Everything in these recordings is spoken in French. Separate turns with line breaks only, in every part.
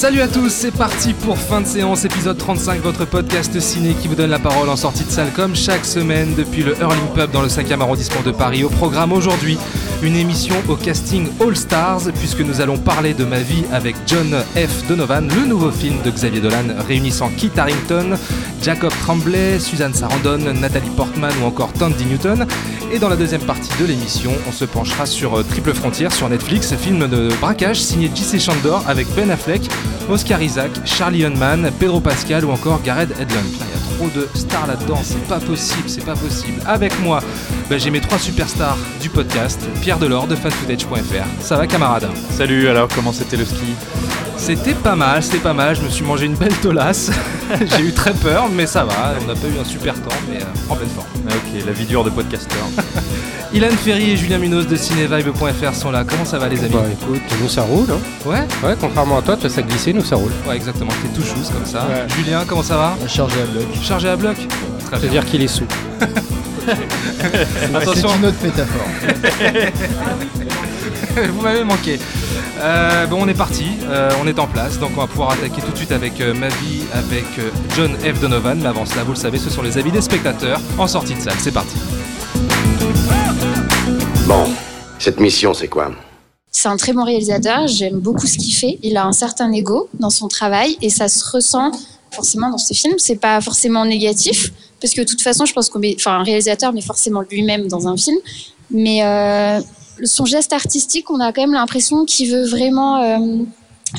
Salut à tous, c'est parti pour fin de séance, épisode 35, votre podcast ciné qui vous donne la parole en sortie de salle comme chaque semaine depuis le Hurling Pub dans le 5e arrondissement de Paris. Au programme aujourd'hui, une émission au casting All Stars puisque nous allons parler de ma vie avec John F. Donovan, le nouveau film de Xavier Dolan réunissant Kit Harrington, Jacob Tremblay, Suzanne Sarandon, Nathalie Portman ou encore Tandy Newton. Et dans la deuxième partie de l'émission, on se penchera sur euh, Triple Frontière sur Netflix, film de braquage signé J.C. Chandor avec Ben Affleck, Oscar Isaac, Charlie Hunman, Pedro Pascal ou encore Gareth Edlund. Il y a trop de stars là-dedans, c'est pas possible, c'est pas possible. Avec moi, bah, j'ai mes trois superstars du podcast, Pierre Delors de fanfootage.fr. Ça va camarade
Salut, alors comment c'était le ski?
C'était pas mal, c'était pas mal, je me suis mangé une belle tolasse. j'ai eu très peur, mais ça va, on n'a pas eu un super temps, mais euh, en pleine forme.
Ah, Ok, la vie dure de podcasteur.
Ilan Ferry et Julien Munoz de cinévibe.fr sont là. Comment ça va les amis?
Bah écoute, nous ça roule. Hein.
Ouais?
Ouais, contrairement à toi, toi ça glissait, nous ça roule.
Ouais, exactement, t'es tout chousse comme ça.
Ouais.
Julien, comment ça va?
Chargé à bloc.
Chargé à bloc? Très bien.
C'est-à-dire qu'il est sous.
Attention,
C'est une autre métaphore.
vous m'avez manqué. Euh, bon, on est parti, euh, on est en place, donc on va pouvoir attaquer tout de suite avec euh, ma vie, avec euh, John F. Donovan. Mais avant cela, vous le savez, ce sont les avis des spectateurs en sortie de salle. C'est parti.
Bon, cette mission, c'est quoi?
C'est un très bon réalisateur, j'aime beaucoup ce qu'il fait. Il a un certain ego dans son travail et ça se ressent forcément dans ce film. C'est pas forcément négatif parce que de toute façon, je pense qu'on enfin, un réalisateur met forcément lui-même dans un film. Mais euh, son geste artistique, on a quand même l'impression qu'il veut vraiment euh,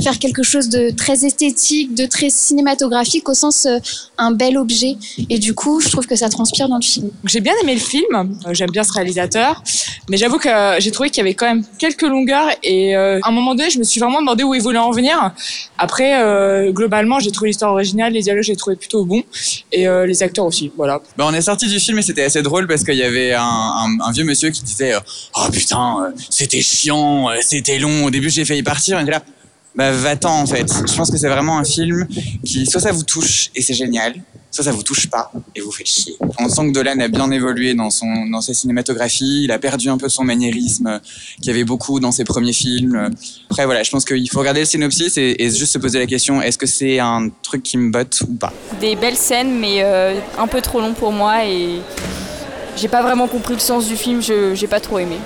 faire quelque chose de très esthétique, de très cinématographique au sens euh, un bel objet. Et du coup, je trouve que ça transpire dans le film.
J'ai bien aimé le film, euh, j'aime bien ce réalisateur, mais j'avoue que euh, j'ai trouvé qu'il y avait quand même quelques longueurs et euh, à un moment donné, je me suis vraiment demandé où il voulait en venir. Après, euh, globalement, j'ai trouvé l'histoire originale, les dialogues, j'ai trouvé plutôt bons et euh, les acteurs aussi. Voilà.
Bah, on est sorti du film et c'était assez drôle parce qu'il y avait un, un- un vieux monsieur qui disait euh, Oh putain, c'était chiant, c'était long. Au début, j'ai failli partir. Et là, bah va-t'en en fait. Je pense que c'est vraiment un film qui, soit ça vous touche et c'est génial, soit ça vous touche pas et vous fait chier. On sent que Dolan a bien évolué dans, son, dans ses cinématographies. Il a perdu un peu son maniérisme euh, qu'il y avait beaucoup dans ses premiers films. Après, voilà, je pense qu'il faut regarder le synopsis et, et juste se poser la question est-ce que c'est un truc qui me botte ou pas?
Des belles scènes, mais euh, un peu trop long pour moi et j'ai pas vraiment compris le sens du film, je j'ai pas trop aimé.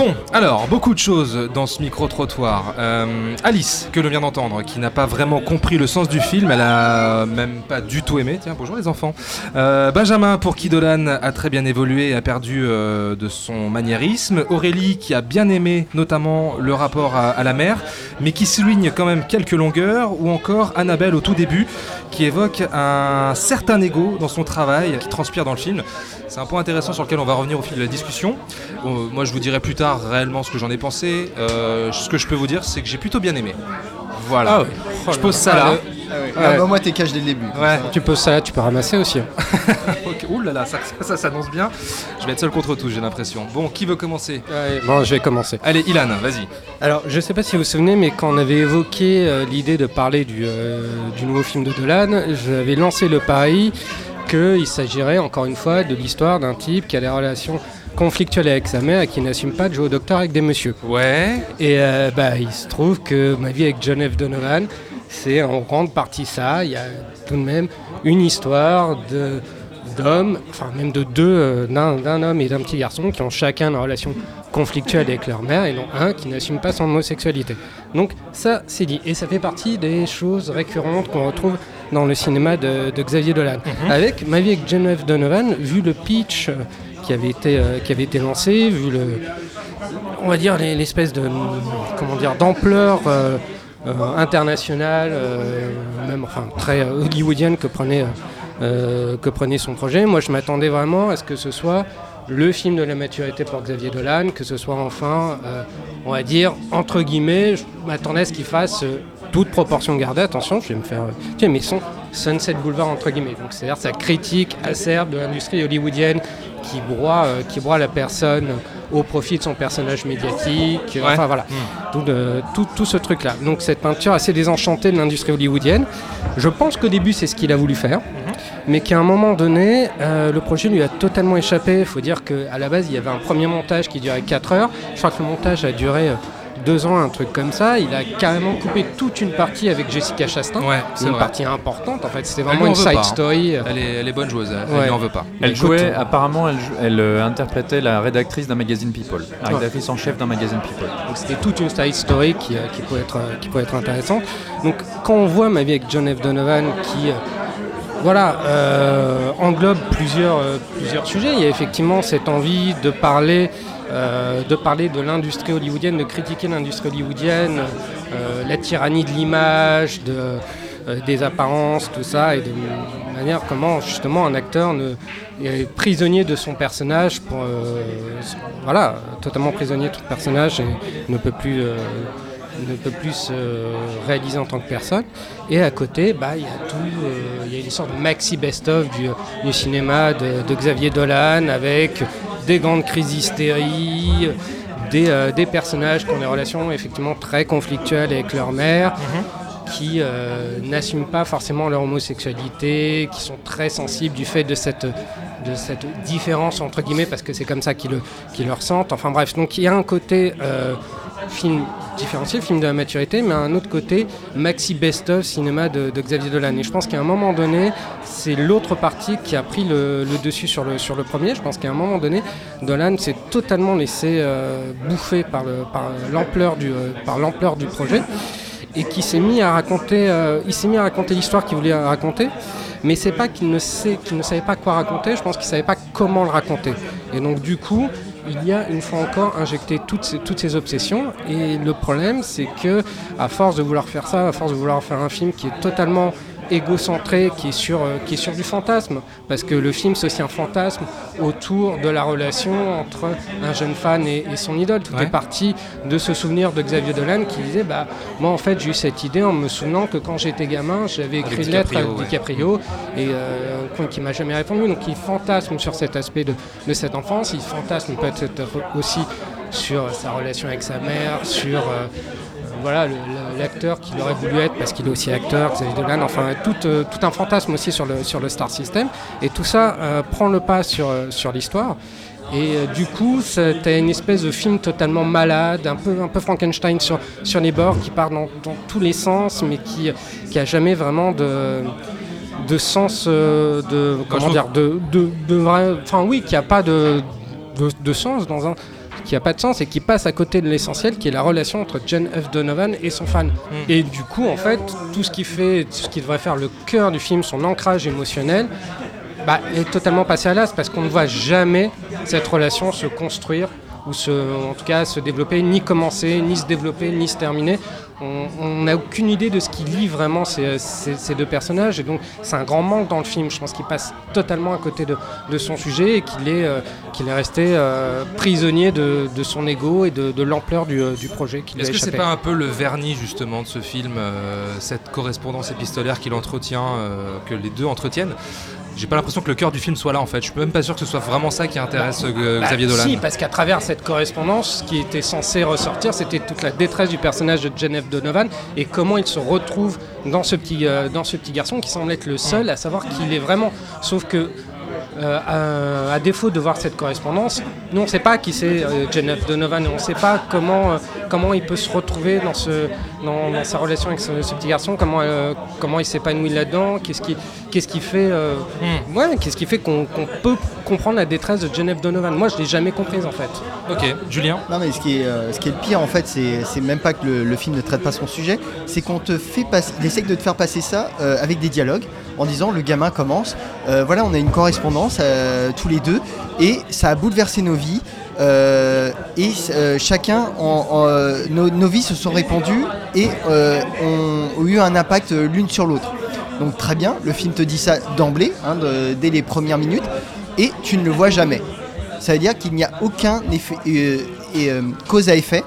Bon, alors, beaucoup de choses dans ce micro-trottoir. Euh, Alice, que l'on vient d'entendre, qui n'a pas vraiment compris le sens du film, elle a même pas du tout aimé. Tiens, bonjour les enfants. Euh, Benjamin, pour qui Dolan a très bien évolué et a perdu euh, de son maniérisme. Aurélie, qui a bien aimé notamment le rapport à, la mère, mais qui souligne quand même quelques longueurs. Ou encore Annabelle au tout début, qui évoque un certain ego dans son travail, qui transpire dans le film. C'est un point intéressant sur lequel on va revenir au fil de la discussion. Moi, je vous dirai plus tard réellement ce que j'en ai pensé. Euh, ce que je peux vous dire, c'est que j'ai plutôt bien aimé. Voilà.
Ah ouais.
Je pose ça là.
Ah,
bah moi t'es cash dès le début.
Ouais.
Tu poses ça là, tu peux ramasser aussi. hein.
Ok. Ouh là là, ça, ça, ça s'annonce bien. Je vais être seul contre tous, j'ai l'impression. Bon, qui veut commencer?
Ouais, bon, je vais commencer.
Allez, Ilan, vas-y.
Alors, je sais pas si vous vous souvenez, mais quand on avait évoqué euh, l'idée de parler du, euh, du nouveau film de Dolan, j'avais lancé le pari qu'il s'agirait, encore une fois, de l'histoire d'un type qui a des relations conflictuelles avec sa mère et qui n'assume pas de jouer au docteur avec des messieurs.
Ouais.
Et euh, bah, il se trouve que ma vie avec John F. Donovan, c'est en grande partie ça. Il y a tout de même une histoire de d'hommes, enfin même de deux, euh, d'un homme et d'un petit garçon qui ont chacun une relation conflictuelle avec leur mère et dont un qui n'assume pas son homosexualité. Donc ça, c'est dit. Et ça fait partie des choses récurrentes qu'on retrouve dans le cinéma de, de Xavier Dolan. Avec Ma vie avec John F. Donovan, vu le pitch euh, qui avait été, euh, qui avait été lancé, vu le, on va dire les- l'espèce de comment dire d'ampleur euh, euh, internationale, même enfin très hollywoodienne que prenait que prenait son projet. Moi, je m'attendais vraiment à ce que ce soit le film de la maturité pour Xavier Dolan, que ce soit enfin, on va dire entre guillemets, je m'attendais à ce qu'il fasse toute proportion gardée. Attention, je vais me faire, euh, tiens, mais son Sunset Boulevard entre guillemets. Donc, c'est-à-dire sa critique acerbe de l'industrie hollywoodienne qui broie, euh, qui broie la personne au profit de son personnage médiatique. euh,
Ouais.
Enfin voilà, tout, le- tout, tout ce truc-là. Donc cette peinture assez désenchantée de l'industrie hollywoodienne. Je pense qu'au début c'est ce qu'il a voulu faire, mais qu'à un moment donné, euh, le projet lui a totalement échappé. Il faut dire qu'à la base il y avait un premier montage qui durait 4 heures. Je crois que le montage a duré... euh, deux ans, un truc comme ça, il a carrément coupé toute une partie avec Jessica Chastain,
Ouais, c'est
une
vrai.
partie importante en fait, c'était vraiment une side
pas, hein.
story.
Elle est, elle est bonne joueuse, elle,
Ouais.
elle lui en veut pas.
Elle jouait,
euh,
apparemment, elle, jou- elle, euh, interprétait la rédactrice d'un magazine People, la
Ouais.
rédactrice en chef d'un magazine People.
Donc c'était toute une side story qui, euh, qui, peut être, euh, qui peut être intéressante. Donc quand on voit ma vie avec John F. Donovan qui euh, voilà, euh, englobe plusieurs, euh, plusieurs sujets, il y a effectivement cette envie de parler, euh, de, parler de l'industrie hollywoodienne, de critiquer l'industrie hollywoodienne, euh, la tyrannie de l'image, euh, des apparences, tout ça, et de manière comment justement un acteur est prisonnier de son personnage, voilà, totalement prisonnier de son personnage et ne peut plus, ne peut plus se réaliser en tant que personne. Et à côté, bah, il y a tout, il y a une sorte de maxi best-of du, cinéma de Xavier Dolan avec des grandes crises d'hystérie, des, euh, des personnages qui ont des relations effectivement très conflictuelles avec leur mère qui euh, n'assument pas forcément leur homosexualité, qui sont très sensibles du fait de cette, de cette différence, entre guillemets, parce que c'est comme ça qu'ils le, le ressentent. Enfin bref, donc il y a un côté euh, film différencié, film de la maturité, mais un autre côté maxi best-of cinéma de, de Xavier Dolan. Et je pense qu'à un moment donné, c'est l'autre partie qui a pris le, dessus sur le, sur le premier. Je pense qu'à un moment donné, Dolan s'est totalement laissé euh, bouffer par le- par l'ampleur du, euh, par l'ampleur du projet et qui s'est mis à raconter, euh, il s'est mis à raconter l'histoire qu'il voulait raconter, mais c'est pas qu'il ne sait, qu'il ne savait pas quoi raconter. Je pense qu'il savait pas comment le raconter. Et donc du coup, il y a une fois encore injecté toutes ces, obsessions. Et le problème, c'est que à force de vouloir faire ça, à force de vouloir faire un film qui est totalement égocentré, qui est sur, euh, qui est sur du fantasme, parce que le film c'est aussi un fantasme autour de la relation entre un jeune fan et, et son idole. Tout
Ouais.
est parti de ce souvenir de Xavier Dolan qui disait bah moi en fait j'ai eu cette idée en me souvenant que quand j'étais gamin j'avais écrit
Avec
une lettre à
ouais.
DiCaprio et euh, qui m'a jamais répondu. Donc il fantasme sur cet aspect de, de cette enfance, il fantasme peut-être aussi sur sa relation avec sa mère, sur euh, voilà le- le- l'acteur qu'il aurait voulu être parce qu'il est aussi acteur, Xavier Dolan, enfin tout, euh, tout un fantasme aussi sur le, sur le Star System. Et tout ça euh, prend le pas sur, euh, sur l'histoire. Et euh, du coup, as une espèce de film totalement malade, un peu, un peu Frankenstein sur, sur les bords, qui part dans, dans tous les sens, mais qui, qui a jamais vraiment de, de sens, euh, de, comment dire, de, de, de vrai, enfin oui, qui a pas de, de, de sens dans un, qui a pas de sens et qui passe à côté de l'essentiel, qui est la relation entre John F. Donovan et son fan. Et du coup, en fait, tout ce qui fait, tout ce qui devrait faire le cœur du film, son ancrage émotionnel, bah, est totalement passé à l'as parce qu'on ne voit jamais cette relation se construire ou se, en tout cas se développer, ni commencer, ni se développer, ni se terminer. On n'a aucune idée de ce qui lie vraiment ces, ces- ces deux personnages et donc c'est un grand manque dans le film. Je pense qu'il passe totalement à côté de, de son sujet et qu'il est, euh, qu'il est resté euh, prisonnier de, de son ego et de, de l'ampleur du, euh, du projet qui lui a
Est-ce que c'est pas un peu le vernis justement de ce film, euh, cette correspondance épistolaire qu'il entretient, que les deux entretiennent J'ai pas l'impression que le cœur du film soit là en fait. Je suis même pas sûr que ce soit vraiment ça qui intéresse euh,
Bah,
Xavier Dolan.
Si, parce qu'à travers cette correspondance, ce qui était censé ressortir, c'était toute la détresse du personnage de F. Donovan et comment il se retrouve dans ce petit, euh, dans ce petit garçon qui semble être le seul à savoir qui il est vraiment. Sauf que. Euh, à, à défaut de voir cette correspondance, nous on ne sait pas qui c'est euh, F. Donovan, on ne sait pas comment, euh, comment il peut se retrouver dans, ce, dans, dans sa relation avec ce, ce petit garçon, comment, euh, comment il s'épanouit là-dedans, qu'est-ce qui, qu'est-ce qui fait, euh, ouais, qu'est-ce qui fait qu'on peut comprendre la détresse de F. Donovan. Moi je l'ai jamais comprise en fait.
Ok, Julien?
Non mais ce qui est, euh, ce qui est le pire en fait, c'est c'est même pas que le, le film ne traite pas son sujet, c'est qu'on te fait passer, il essaye de te faire passer ça euh, avec des dialogues en disant le gamin commence, euh, voilà on a une correspondance euh, tous les deux et ça a bouleversé nos vies euh, et chacun, nos, vies se sont répandues et ont, eu un impact l'une sur l'autre. Donc très bien, le film te dit ça d'emblée, hein, dès les premières minutes, et tu ne le vois jamais. Ça veut dire qu'il n'y a aucun effet, et, cause à effet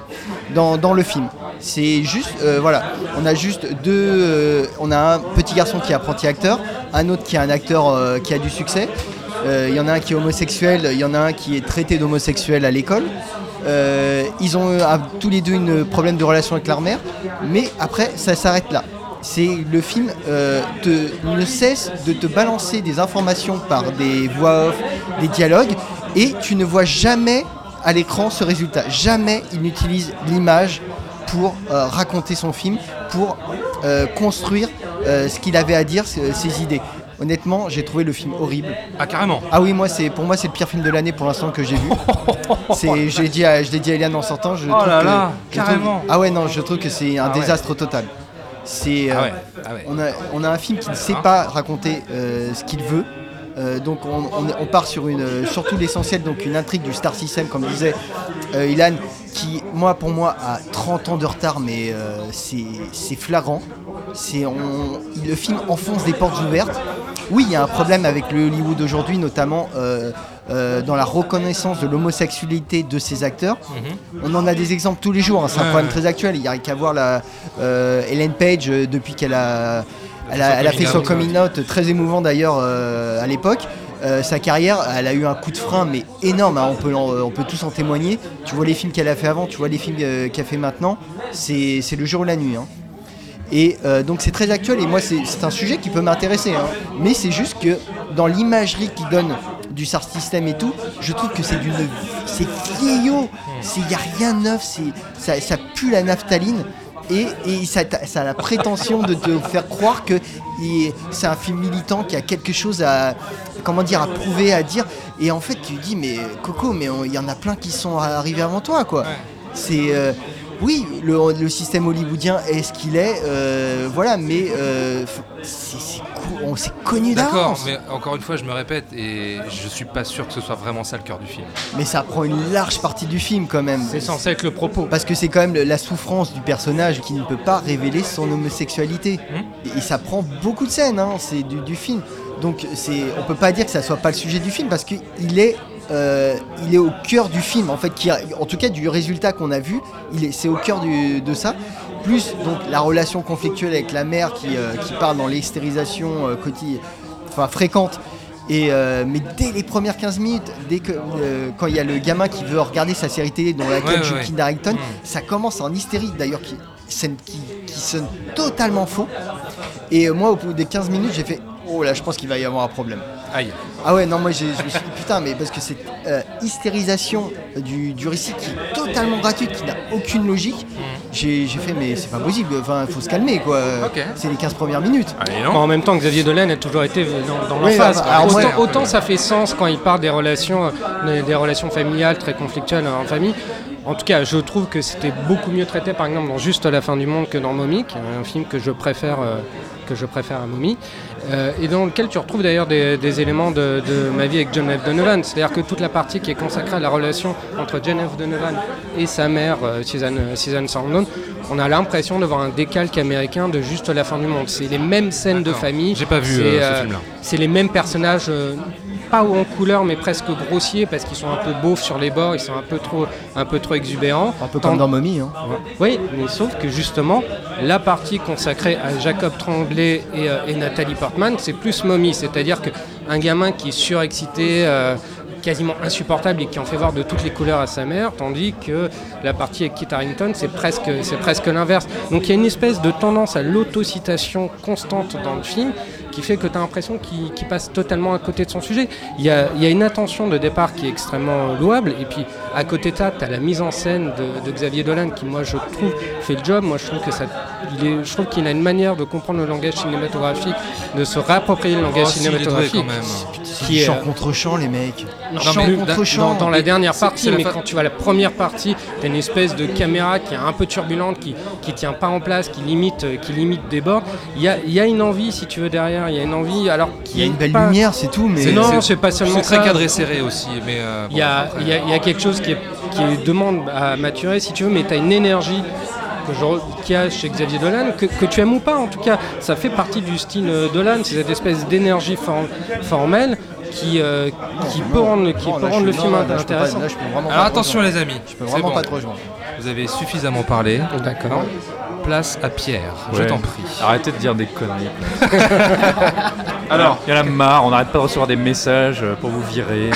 dans le film. C'est juste, euh, voilà, on a juste deux, euh, on a un petit garçon qui est apprenti acteur, un autre qui est un acteur euh, qui a du succès, Il y en a un qui est homosexuel, il y en a un qui est traité d'homosexuel à l'école. Ils ont tous les deux un problème de relation avec leur mère, mais après ça s'arrête là. C'est le film ne cesse de te balancer des informations par des voix off, des dialogues, et tu ne vois jamais à l'écran ce résultat. Jamais il n'utilise l'image pour euh, raconter son film, pour euh, construire euh, ce qu'il avait à dire, ses, idées. Honnêtement, j'ai trouvé le film horrible.
Ah, carrément
Ah oui, moi, c'est pour moi, c'est le pire film de l'année pour l'instant que j'ai vu. c'est, je l'ai dit, à, je l'ai dit à Eliane en sortant. Je
Oh
trouve
là
que-
là,
trouve-
carrément.
ah ouais, non, je trouve que c'est un
Ah ouais.
désastre total. C'est,
Ah ouais, ah ouais.
on a, on a un film qui ne sait pas raconter ce qu'il veut. Euh, donc on, on- on part sur une, euh, surtout l'essentiel, donc une intrigue du Star System, comme disait euh, Ilan, qui, moi, pour moi, a 30 ans de retard, mais euh, c'est flagrant. C'est, le film enfonce des portes ouvertes. Oui, il y a un problème avec le Hollywood aujourd'hui, notamment dans la reconnaissance de l'homosexualité de ses acteurs. On en a des exemples tous les jours, hein, c'est un problème très actuel. Il n'y a qu'à voir la, Ellen Page depuis qu'elle a, elle a, elle a fait son coming out, très émouvant d'ailleurs euh, à l'époque. Euh, sa carrière, elle a eu un coup de frein, mais énorme. hein, on, peut on peut tous en témoigner. Tu vois les films qu'elle a fait avant, tu vois les films euh, qu'elle fait maintenant. C'est le jour ou la nuit. hein. Et euh, donc c'est très actuel et moi c'est un sujet qui peut m'intéresser. hein. Mais c'est juste que dans l'imagerie qu'il donne du SAR system et tout, je trouve que c'est d'une c'est vieillot. Il n'y a rien de neuf, ça, ça pue la naphtaline. Et, et ça, a la prétention de te faire croire que c'est un film militant qui a quelque chose à comment dire à prouver, à dire. Et en fait, tu dis mais Coco, mais il y en a plein qui sont arrivés avant toi, quoi. C'est euh, oui, le, le système hollywoodien est ce qu'il est, euh, voilà, mais euh, c'est on s'est connu
D'accord,
d'avance.
mais encore une fois, je me répète, et je suis pas sûr que ce soit vraiment ça le cœur du film.
Mais ça prend une large partie du film quand même.
C'est censé être le propos.
Parce que c'est quand même la souffrance du personnage qui ne peut pas révéler son homosexualité. Et, et ça prend beaucoup de scènes, hein, c'est du, du film. Donc c'est, on peut pas dire que ça soit pas le sujet du film parce qu'il est, euh, il est au cœur du film. En fait, qui en tout cas du résultat qu'on a vu, il est, c'est au cœur du- de ça. Plus donc la relation conflictuelle avec la mère qui, euh, qui part dans l'extérisation euh, enfin fréquente. Et euh, mais dès les premières 15 minutes, dès que euh, quand il y a le gamin qui veut regarder sa série télé dans laquelle
Ouais,
joue
ouais,
Harington,
Mm.
ça commence en hystérie d'ailleurs qui, scène qui, qui sonne totalement faux. Et moi au bout des 15 minutes j'ai fait oh là je pense qu'il va y avoir un problème.
Aïe.
Ah ouais non moi j'ai- je me suis dit putain mais parce que cette euh, hystérisation du, du récit qui est totalement gratuite, qui n'a aucune logique, j'ai j'ai fait mais c'est pas possible, enfin faut se calmer quoi. C'est les 15 premières minutes.
Allez,
Bon, en même temps, Xavier Dolan a toujours été dans, dans
Oui,
l'emphase.
bah,
autant,
ouais.
autant ça fait sens quand il parle des relations, euh, des relations familiales très conflictuelles en famille. En tout cas, je trouve que c'était beaucoup mieux traité, par exemple, dans Juste la fin du monde que dans Mommy, qui est un film que je préfère, euh, que je préfère à Mommy, euh, et dans lequel tu retrouves d'ailleurs des, des éléments de, de ma vie avec John F. Donovan. C'est-à-dire que toute la partie qui est consacrée à la relation entre John F. Donovan et sa mère, euh, Suzanne Sarandon, on a l'impression de voir un décalque américain de Juste la fin du monde. C'est les mêmes scènes de famille.
J'ai pas vu, ce film-là.
c'est les mêmes personnages, pas en couleur, mais presque grossiers, parce qu'ils sont un peu beaufs sur les bords, ils sont un peu trop, un peu trop exubérants.
Un peu comme dans Mommy. Hein.
Oui, mais sauf que justement, la partie consacrée à Jacob Tremblay et, euh, et Nathalie Portman, c'est plus momie, c'est-à-dire qu'un gamin qui est surexcité, euh, quasiment insupportable et qui en fait voir de toutes les couleurs à sa mère, tandis que la partie avec Kit Harington, c'est presque, c'est presque l'inverse. Donc il y a une espèce de tendance à l'autocitation constante dans le film qui fait que tu as l'impression qu'il passe totalement à côté de son sujet. Il y a, il y a une intention de départ qui est extrêmement louable, et puis à côté de ça, tu as la mise en scène de, de Xavier Dolan qui, moi, je trouve, fait le job. Moi, je trouve que ça, il est, je trouve qu'il a une manière de comprendre le langage cinématographique, de se réapproprier le langage
Oh, si,
cinématographique.
quand même.
Qui est,
chant
euh,
contre chant les mecs.
non,
chant
mais
contre
dans-
chant.
Dans, dans la dernière partie,
la
mais
fa-
quand tu vois la première partie, t'as une espèce de caméra qui est un peu turbulente, qui, qui tient pas en place, qui limite, euh, qui limite des bords. Il y a, il y a une envie, si tu veux, derrière. Il y a une envie, alors
Il y a une belle
pas-
lumière, c'est tout, mais
non, c'est pas seulement
C'est très
ça.
cadré serré aussi, mais. euh,
Il y, a, y a- y a quelque chose qui, est- qui demande à maturer, si tu veux, mais tu as une énergie qu'il y a chez Xavier Dolan, que, que tu aimes ou pas, en tout cas, ça fait partie du style euh, Dolan, c'est cette espèce d'énergie for- formelle qui, euh, qui peut rendre, qui
Non,
peut
là,
rendre
je
le
suis-
film
non, là, je peux pas-
intéressant.
là,
Alors attention les amis,
Je peux vraiment
bon.
pas te rejoindre.
Vous avez suffisamment parlé.
D'accord.
place à Pierre. Je t'en prie.
Arrêtez de dire des conneries. Alors, il y en a marre, on n'arrête pas de recevoir des messages pour vous virer.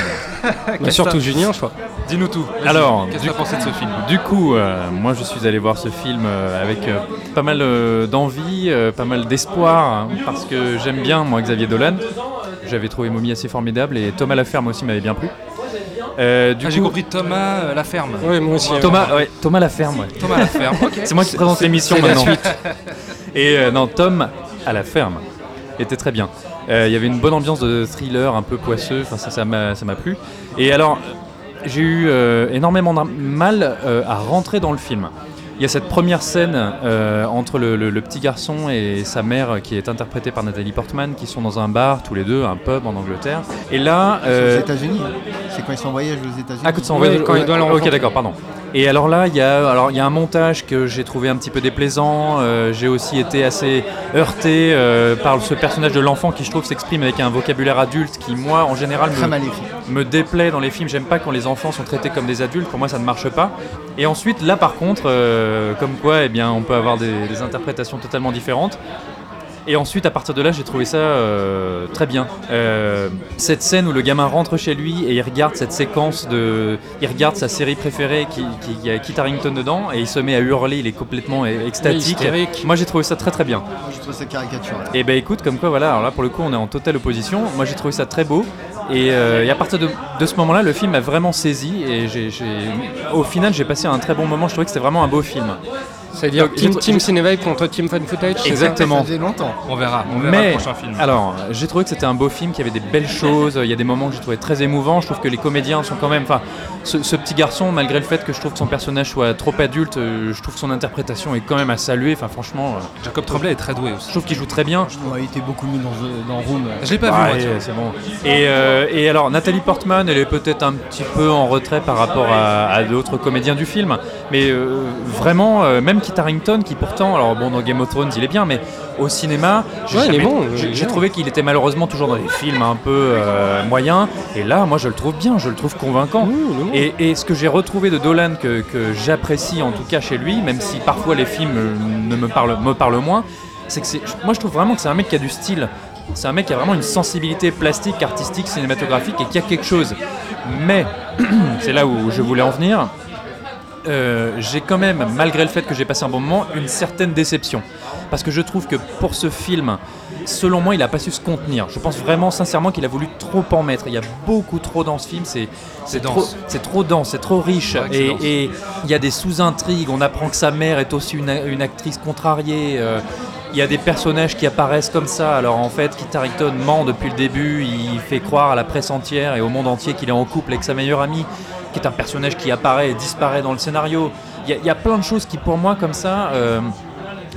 Mais surtout Julien, je crois.
Dis-nous tout.
Alors,
qu'est-ce que tu as pensé de ce film
Du coup, euh, moi je suis allé voir ce film euh, avec euh, pas mal euh, d'envie, euh, pas mal d'espoir, hein, parce que j'aime bien moi Xavier Dolan. J'avais trouvé Mommy assez formidable et Thomas Laferme aussi m'avait bien plu. Euh,
Ah, J'ai compris Thomas euh, la ferme.
Oui, moi aussi.
Thomas, ouais, Thomas Laferme, ouais.
Thomas la ferme. Ok.
C'est moi qui présente l'émission
la
maintenant.
suite.
Et euh, non, Tom à la ferme était très bien. Euh, Il y avait une bonne ambiance de thriller un peu poisseux, enfin, ça ça m'a ça m'a plu. Et alors, j'ai eu euh, énormément de mal euh, à rentrer dans le film. Il y a cette première scène euh, entre le, le- le petit garçon et sa mère qui est interprétée par Nathalie Portman qui sont dans un bar tous les deux, un pub en Angleterre. Et là,
C'est
euh,
aux États-Unis. C'est quand ils sont en voyage aux États-Unis.
ah, quand ils sont en voyage-
quand il doit le
Ok, d'accord, pardon. Et alors là, il y a, alors il y a un montage que j'ai trouvé un petit peu déplaisant. Euh, j'ai aussi été assez heurté euh, par ce personnage de l'enfant qui, je trouve, s'exprime avec un vocabulaire adulte qui, moi, en général, me déplaît dans les films. J'aime pas quand les enfants sont traités comme des adultes. Pour moi, ça ne marche pas. Et ensuite, là, par contre, euh, comme quoi, eh bien, on peut avoir des, des interprétations totalement différentes. Et ensuite, à partir de là, j'ai trouvé ça euh, très bien. Euh, cette scène où le gamin rentre chez lui et il regarde cette séquence de. Il regarde sa série préférée qui, qui, qui a Kit Harington dedans et il se met à hurler, il est complètement extatique. Moi, j'ai trouvé ça très très bien.
Moi, je trouve ça caricatural.
Et ben écoute, comme quoi, voilà, alors là pour le coup, on est en totale opposition. Moi, j'ai trouvé ça très beau. Et, euh, et à partir de, de ce moment-là, le film m'a vraiment saisi. Et j'ai, j'ai- au final, j'ai passé un très bon moment. Je trouvais que c'était vraiment un beau film.
C'est-à-dire Team, team Cinevibe contre Team Fan Footage
Exactement.
Ça faisait longtemps.
On verra. On verra
Mais
le prochain film.
alors, j'ai trouvé que c'était un beau film, qu'il y avait des belles choses. Il y a des moments que j'ai trouvé très émouvants. Je trouve que les comédiens sont quand même. Enfin, ce, ce petit garçon, malgré le fait que je trouve que son personnage soit trop adulte, euh, je trouve que son interprétation est quand même à saluer. Enfin, franchement, euh,
Jacob Tremblay est très doué
je
aussi.
trouve qu'il joue très bien.
Ouais, il était beaucoup mieux dans, euh, dans Room.
Je l'ai pas vu.
C'est bon. Et, euh, et alors, Nathalie Portman, elle est peut-être un petit peu en retrait par rapport à, à d'autres comédiens du film. Mais euh, vraiment, euh, même Kit Harington, qui pourtant, alors bon, dans Game of Thrones, il est bien, mais au cinéma, j'ai
Ouais, bon,
trouvé qu'il était malheureusement toujours dans des films un peu euh, moyens. Et là, moi, je le trouve bien, je le trouve convaincant. Et, et ce que j'ai retrouvé de Dolan, que, que j'apprécie en tout cas chez lui, même si parfois les films euh, ne me parlent, me parlent moins, c'est que moi je trouve vraiment que c'est un mec qui a du style. C'est un mec qui a vraiment une sensibilité plastique, artistique, cinématographique et qui a quelque chose. Mais, c'est là où je voulais en venir, euh, j'ai quand même, malgré le fait que j'ai passé un bon moment, une certaine déception. Parce que je trouve que pour ce film, selon moi, il n'a pas su se contenir. Je pense vraiment, sincèrement, qu'il a voulu trop en mettre. Il y a beaucoup trop dans ce film. C'est trop, trop dense, c'est trop riche. Et il y a des sous-intrigues. On apprend que sa mère est aussi une, une actrice contrariée. euh, il y a des personnages qui apparaissent comme ça. Alors en fait, Kit Harington ment depuis le début. Il fait croire à la presse entière et au monde entier qu'il est en couple avec sa meilleure amie, qui est un personnage qui apparaît et disparaît dans le scénario. Il y a, il y a plein de choses qui, pour moi, comme ça, euh,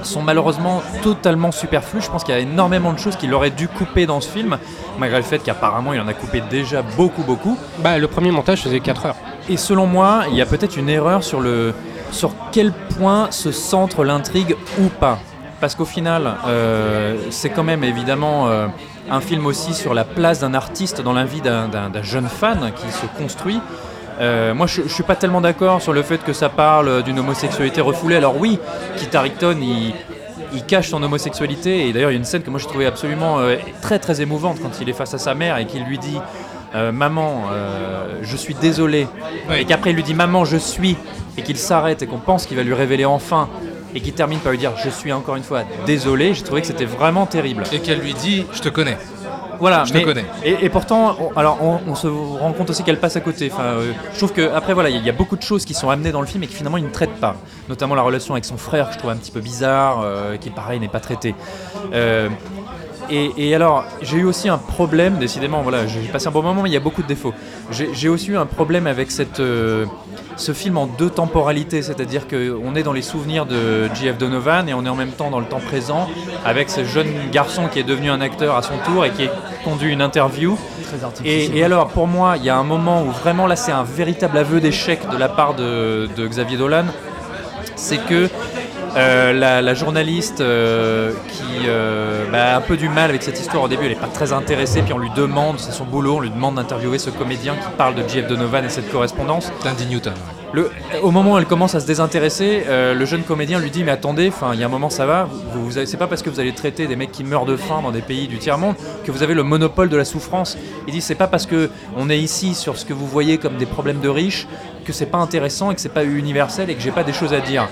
sont malheureusement totalement superflues. Je pense qu'il y a énormément de choses qu'il aurait dû couper dans ce film, malgré le fait qu'apparemment il en a coupé déjà beaucoup, beaucoup.
Bah, le premier montage faisait 4 heures.
Et selon moi, il y a peut-être une erreur sur, le, sur quel point se centre l'intrigue ou pas. Parce qu'au final, euh, c'est quand même évidemment euh, un film aussi sur la place d'un artiste dans la vie d'un jeune fan qui se construit. Euh, moi, je, je suis pas tellement d'accord sur le fait que ça parle d'une homosexualité refoulée. Alors oui, Kit Harington, il, il cache son homosexualité. Et d'ailleurs, il y a une scène que moi je trouvais absolument euh, très très émouvante quand il est face à sa mère et qu'il lui dit euh, Maman, euh, je suis désolé. Et qu'après il lui dit Maman, je suis. Et qu'il s'arrête et qu'on pense qu'il va lui révéler enfin. Et qu'il termine par lui dire Je suis encore une fois désolé. J'ai trouvé que c'était vraiment terrible.
Et qu'elle lui dit Je te connais.
Voilà,
Je te connais.
Et, et pourtant, on, alors on, on se rend compte aussi qu'elle passe à côté. Enfin, euh, je trouve que après voilà, il y, a- il y a beaucoup de choses qui sont amenées dans le film et qui finalement il ne traite pas. Notamment la relation avec son frère, que je trouve un petit peu bizarre, euh, qui pareil n'est pas traité. Euh, et, et alors, j'ai eu aussi un problème, décidément, voilà, j'ai passé un bon moment, mais il y a beaucoup de défauts. J'ai aussi eu un problème avec cette, euh, ce film en deux temporalités, c'est-à-dire qu'on est dans les souvenirs de J.F. Donovan et on est en même temps dans le temps présent avec ce jeune garçon qui est devenu un acteur à son tour et qui conduit une interview.
Très.
Et, et alors, pour moi, il y a un moment où vraiment là, c'est un véritable aveu d'échec de la part de, de Xavier Dolan. C'est que euh, la, la journaliste euh, qui euh, bah, a un peu du mal avec cette histoire au début, elle n'est pas très intéressée, puis on lui demande, c'est son boulot, on lui demande d'interviewer ce comédien qui parle de J.F. Donovan et cette correspondance.
Tandy Newton.
le, au moment où elle commence à se désintéresser, le jeune comédien lui dit mais attendez, il y a un moment ça va, vous, c'est pas parce que vous allez traiter des mecs qui meurent de faim dans des pays du tiers monde que vous avez le monopole de la souffrance. Il dit c'est pas parce que on est ici sur ce que vous voyez comme des problèmes de riches que c'est pas intéressant et que c'est pas universel et que j'ai pas des choses à dire.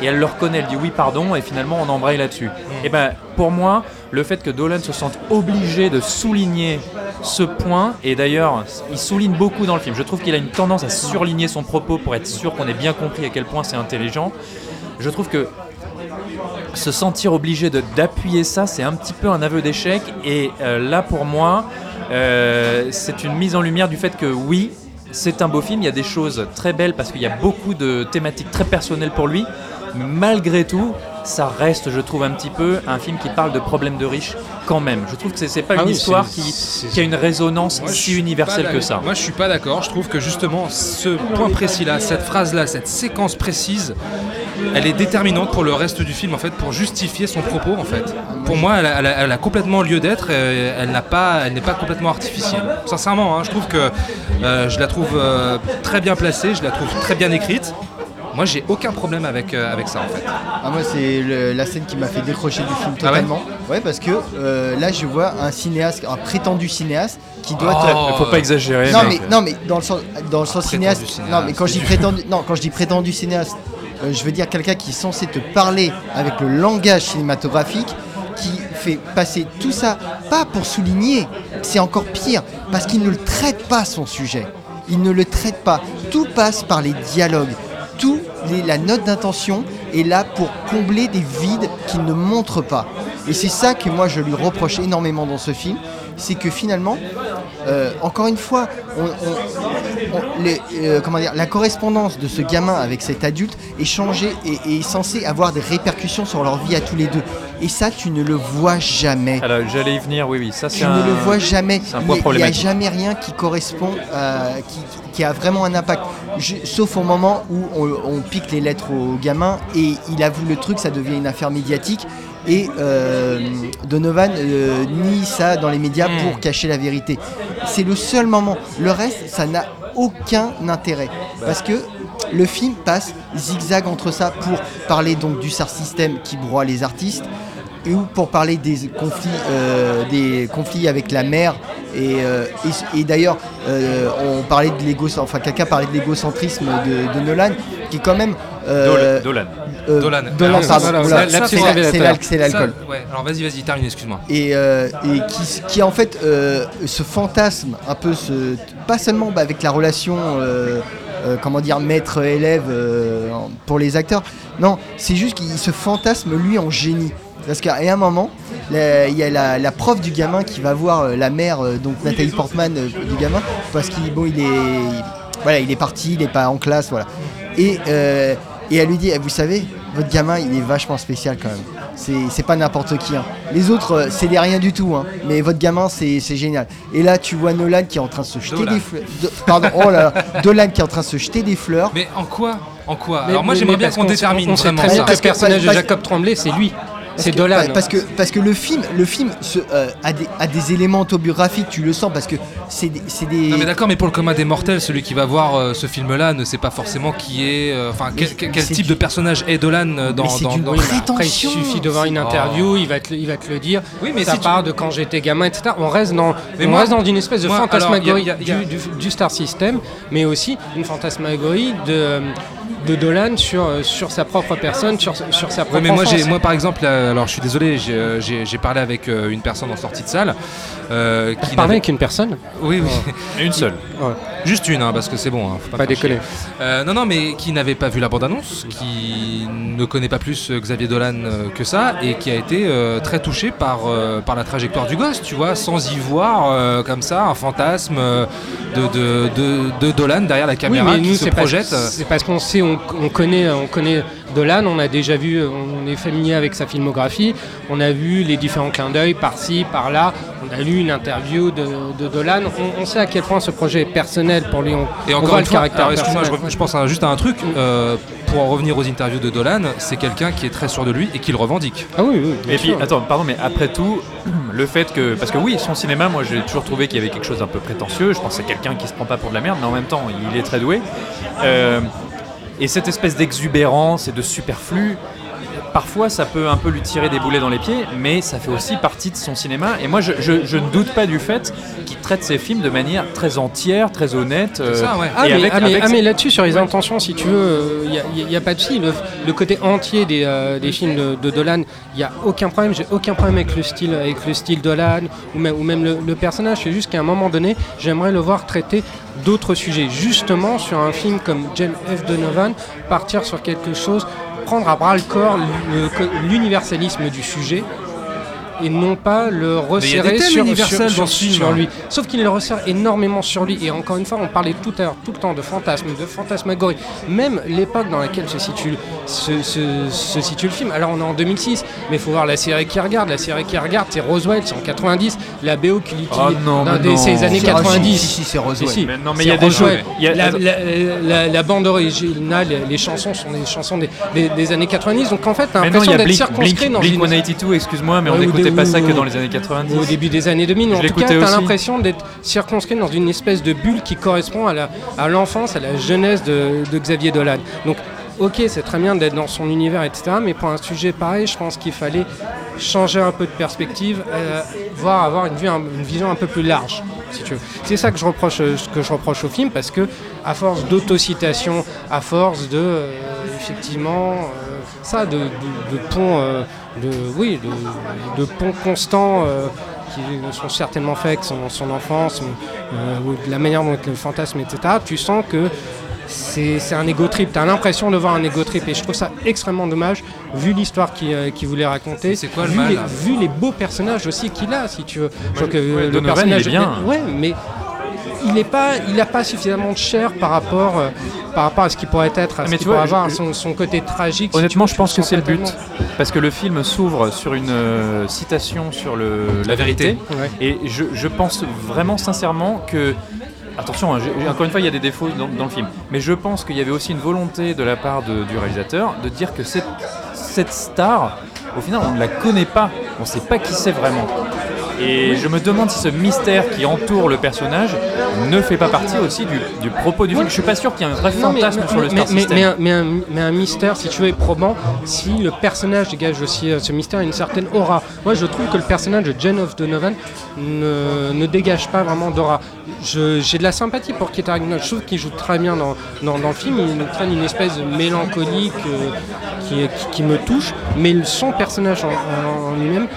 Et elle le reconnaît, elle dit oui pardon et finalement on embraye là-dessus. Et ben pour moi, le fait que Dolan se sente obligé de souligner ce point, et d'ailleurs il souligne beaucoup dans le film, je trouve qu'il a une tendance à surligner son propos pour être sûr qu'on ait bien compris à quel point c'est intelligent. Je trouve que se sentir obligé d'appuyer ça, c'est un petit peu un aveu d'échec. Et euh, là, pour moi, euh, c'est une mise en lumière du fait que oui, c'est un beau film. Il y a des choses très belles parce qu'il y a beaucoup de thématiques très personnelles pour lui. Mais malgré tout, ça reste, je trouve, un petit peu un film qui parle de problèmes de riches quand même. Je trouve que c'est- pas
Ah
une
oui,
histoire qui, a une résonance
Moi,
si universelle que ça.
Moi, je suis pas d'accord. Je trouve que justement, ce point précis-là, cette phrase-là, cette séquence précise, elle est déterminante pour le reste du film, en fait, pour justifier son propos, en fait. Pour moi, elle a, elle a- elle a complètement lieu d'être. Elle n'a pas, elle n'est pas complètement artificielle. Sincèrement, hein, je trouve que euh, je la trouve euh, très bien placée, je la trouve très bien écrite. Moi, j'ai aucun problème avec, euh, avec ça, en fait.
Ah, moi, c'est le- la scène qui m'a fait décrocher du film
Ah ouais
totalement. ouais, parce que euh, là, je vois un cinéaste, un prétendu cinéaste, qui doit.
Oh,
te-
Faut pas exagérer.
non,
mec.
mais, non, mais dans le sens, dans le sens
Prétendu
cinéaste,
cinéaste,
Non, mais quand je dis prétendu, non, quand je dis prétendu cinéaste, euh, je veux dire quelqu'un qui est censé te parler avec le langage cinématographique, qui fait passer tout ça, pas pour souligner, c'est encore pire, parce qu'il ne le traite pas son sujet. Il ne le traite pas. Tout passe par les dialogues. Tout, les- la note d'intention est là pour combler des vides qu'il ne montre pas. Et c'est ça que moi je lui reproche énormément dans ce film, c'est que finalement, euh, encore une fois, on- on- on- les- euh, comment dire, la correspondance de ce gamin avec cet adulte est changée et est censée avoir des répercussions sur leur vie à tous les deux. Et ça, tu ne le vois jamais.
Alors, j'allais y venir, oui, oui. Ça,
Tu
c'est
ne
un-
le vois jamais. Il n'y a, jamais rien qui correspond, à- qui, qui a vraiment un impact. Je- sauf au moment où on, on pique les lettres au gamin et il avoue le truc, ça devient une affaire médiatique. Et euh, Donovan euh, nie ça dans les médias
Hmm.
pour cacher la vérité. C'est le seul moment. Le reste, ça n'a aucun intérêt. Parce que le film passe zigzag entre ça pour parler donc du SAR système qui broie les artistes ou pour parler des conflits, euh, des conflits avec la mère. Et, euh, et- et d'ailleurs, euh, on parlait de enfin quelqu'un parlait de l'égocentrisme de, de Nolan, qui est quand même. euh,
Dolan.
euh,
Dolan.
Dolan, pardon, oula,
ça,
c'est l'alcool.
Ouais, alors vas-y, vas-y, termine, excuse-moi.
Et, euh, et qui, qui en fait ce fantasme un peu ce pas seulement bah, avec la relation comment dire maître-élève euh, pour les acteurs non c'est juste qu'il se fantasme lui en génie parce qu'à un moment il y a la, la prof du gamin qui va voir euh, la mère euh, donc Nathalie Portman euh, du gamin parce qu'il bon il est il- voilà il est parti il est pas en classe voilà et euh, et elle lui dit, Eh, vous savez, votre gamin, il est vachement spécial quand même. C'est c'est pas n'importe qui. hein. Les autres, euh, c'est des rien du tout. hein. Mais votre gamin, c'est c'est génial. Et là, tu vois Nolan qui est en train de se jeter
Dolan.
des fleurs. De- pardon, oh là là. Dolan qui est en train de se jeter des fleurs.
Mais en quoi? En quoi?
Mais-
Alors moi j'aimerais bien qu'on détermine
On sait
vraiment
très bien
ça.
que
Parce
le personnage de Jacob Tremblay, c'est lui.
Parce
C'est
que-
Dolan.
Parce que, parce que le film, le film se, euh, a, des, a des éléments autobiographiques, tu le sens, parce que c'est des. c'est des-
Non mais d'accord, mais pour le commun des mortels, celui qui va voir euh, ce film-là ne sait pas forcément qui est, euh, enfin quel, type
du-
de personnage est Dolan euh, dans,
Mais c'est
dans.
Après, il suffit de voir une
Oh.
interview, il, va te, le- il va te le dire.
Oui, mais
ça
si tu-
part de quand j'étais gamin, etc. On reste dans,
Mais
on
moi-
reste dans une espèce de
moi,
fantasmagorie
alors, il y a- il y a-
du, du- du Star System, mais aussi une fantasmagorie de, de Dolan sur, sur sa propre personne, sur, sur sa propre
Ouais, mais moi, j'ai, moi, par exemple, euh, alors je suis désolé, j'ai, euh, j'ai, j'ai parlé avec euh, une personne en sortie de salle. Euh, qui
parlé avec une personne
Oui, oui.
Une seule.
Ouais.
Juste une, hein, parce que c'est bon. hein, faut pas,
Pas déconner.
Euh, non, non, mais qui n'avait pas vu la bande-annonce, qui ne connaît pas plus euh, Xavier Dolan euh, que ça, et qui a été euh, très touché par, euh, par la trajectoire du gosse, tu vois, sans y voir comme ça un fantasme de, de, de, de Dolan derrière la caméra
oui, mais
qui
nous,
se projette.
c'est parce qu'on sait, on, on connaît, on connaît Dolan, on a déjà vu, on est familier avec sa filmographie, on a vu les différents clins d'œil par-ci, par-là, on a lu une interview de, de Dolan, on, on sait à quel point ce projet est personnel pour lui, on,
Et
on
encore
voit
une
le
fois,
caractère
alors, excuse-moi, je, pense à, juste à un truc. euh, pour en revenir aux interviews de Dolan, c'est quelqu'un qui est très sûr de lui et qui le revendique.
Ah oui, oui.
Et puis,
sûr.
attends, pardon, mais après tout, le fait que. Parce que oui, son cinéma, moi j'ai toujours trouvé qu'il y avait quelque chose d'un peu prétentieux. Je pense que c'est quelqu'un qui se prend pas pour de la merde, mais en même temps, il est très doué. Euh, Et cette espèce d'exubérance et de superflu, parfois ça peut un peu lui tirer des boulets dans les pieds, mais ça fait aussi partie de son cinéma. Et moi, je, je- je ne doute pas du fait qu'il traite ses films de manière très entière, très honnête. euh,
ça, ouais.
Ah
et
mais,
avec-
ah, mais-
avec
ah, mais là-dessus sur les intentions si tu veux il n'y a, pas de souci le, le côté entier des, euh, des films de, de Dolan il n'y a aucun problème j'ai aucun problème avec le style avec le style Dolan ou même, ou même le, le personnage c'est juste qu'à un moment donné j'aimerais le voir traiter d'autres sujets justement sur un film comme Jane F. Donovan partir sur quelque chose prendre à bras le corps l'universalisme du sujet et non pas le resserrer sur, sur- sur- sur
hein.
lui. Sauf qu'il le resserre énormément sur lui. Et encore une fois, on parlait tout à l'heure, tout le temps de fantasme, de fantasmagorie. Même l'époque dans laquelle se situe, se, se- se situe le film. Alors on est en 2006, mais il faut voir la série qui regarde. La série qui regarde, c'est Roswell, c'est en 90. La BO qu'il utilise
Oh non,
dans
mais
des,
non.
ces années
Si, ah,
90.
si, si, c'est Roswell.
Si, si.
Mais non, mais il y a des
Roswell.
a-
La,
attends.
la- la- la bande originale, les, chansons sont des chansons des, des- des années 90. Donc en fait, t'as
Mais non, il y
l'impression
a
d'être circonscrit
Blink,
dans
Blink
une
182, excuse-moi, mais on
Ouais, ou
n'écoutait
des-
pas ça que
ou-
dans les années 90.
au début des années 2000. mais En tout cas,
l'écoutais
tu as
aussi.
l'impression d'être circonscrit dans une espèce de bulle qui correspond à la- à l'enfance, à, la jeunesse de, de Xavier Dolan. Donc, ok, c'est très bien d'être dans son univers, etc. Mais pour un sujet pareil, je pense qu'il fallait changer un peu de perspective, euh, voire avoir une, vue- une vision un peu plus large, si tu veux. C'est ça que je reproche, euh, que je reproche au film, parce que à force d'autocitation, à force de, euh, effectivement, euh, ça, de, de, euh, de, oui, de, de ponts constants. euh, qui sont certainement faits avec son, son enfance, euh, ou de la manière dont le fantasme, etc., tu sens que c'est un ego trip. Tu as l'impression de voir un ego trip et je trouve ça extrêmement dommage vu l'histoire qu'il euh, qu'il voulait raconter.
C'est quoi le
vu
mal,
les, vu les beaux personnages aussi qu'il a, si tu veux. Je trouve que
ouais,
le
Donovan,
personnage
il est bien.
Ouais, mais il n'est pas, il a pas suffisamment de chair par rapport, euh, par rapport à ce qu'il pourrait être, à
Ah,
ce qu'il pourrait avoir,
je-
son, son côté tragique.
Honnêtement, je pense que c'est le but. Parce que le film s'ouvre sur une euh, citation sur le, la vérité.
Ouais.
Et je, je pense vraiment sincèrement que. Attention, hein, encore une fois, il y a des défauts dans, dans le film. Mais je pense qu'il y avait aussi une volonté de la part de- du réalisateur de dire que cette, cette star, au final, on ne la connaît pas. On ne sait pas qui c'est vraiment. Et je me demande si ce mystère qui entoure le personnage ne fait pas partie aussi du, du propos du film. Je suis pas sûr qu'il y ait un vrai
Non,
fantasme
mais-
sur le
mais,
star
mais-
system.
un, mais un- mais un mystère, si tu veux, est probant si le personnage dégage aussi euh, ce mystère une certaine aura. Moi, je trouve que le personnage de Jane of Donovan ne, ne dégage pas vraiment d'aura. J'ai de la sympathie pour Kit Harington. Je trouve qu'il joue très bien dans, dans, dans le film. Il traîne une espèce de mélancolique euh, qui, qui, qui me touche, mais son personnage en, en- en lui-même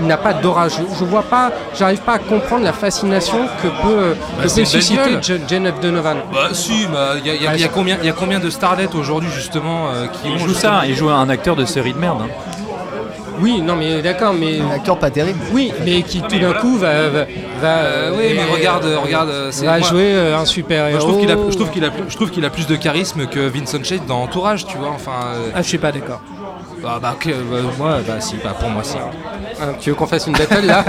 il n'a pas d'aura. Je, vois pas, j'arrive pas à comprendre la fascination que peut, euh,
Bah,
que peut susciter. Jane- of Donovan.
Bah si, bah, il y, a- y y a
c'est-
combien, y a combien de starlets aujourd'hui justement euh, qui
Il
ont
joue
justement-
ça, il joue un acteur de série de merde. hein.
Oui, non, mais d'accord, mais.
Un acteur pas terrible.
Oui, mais qui tout d'un coup va. va, va,
Euh, oui, mais regarde, regarde,
va
moi-
jouer un super
Moi,
héros.
je trouve qu'il a, je trouve qu'il a, plus- a de charisme que Vincent Chase dans Entourage, tu vois. Enfin, euh,
Ah, je suis pas d'accord.
bah, bah, que- bah, moi, bah si, bah, pour moi si.
Hein, tu veux qu'on fasse une battle là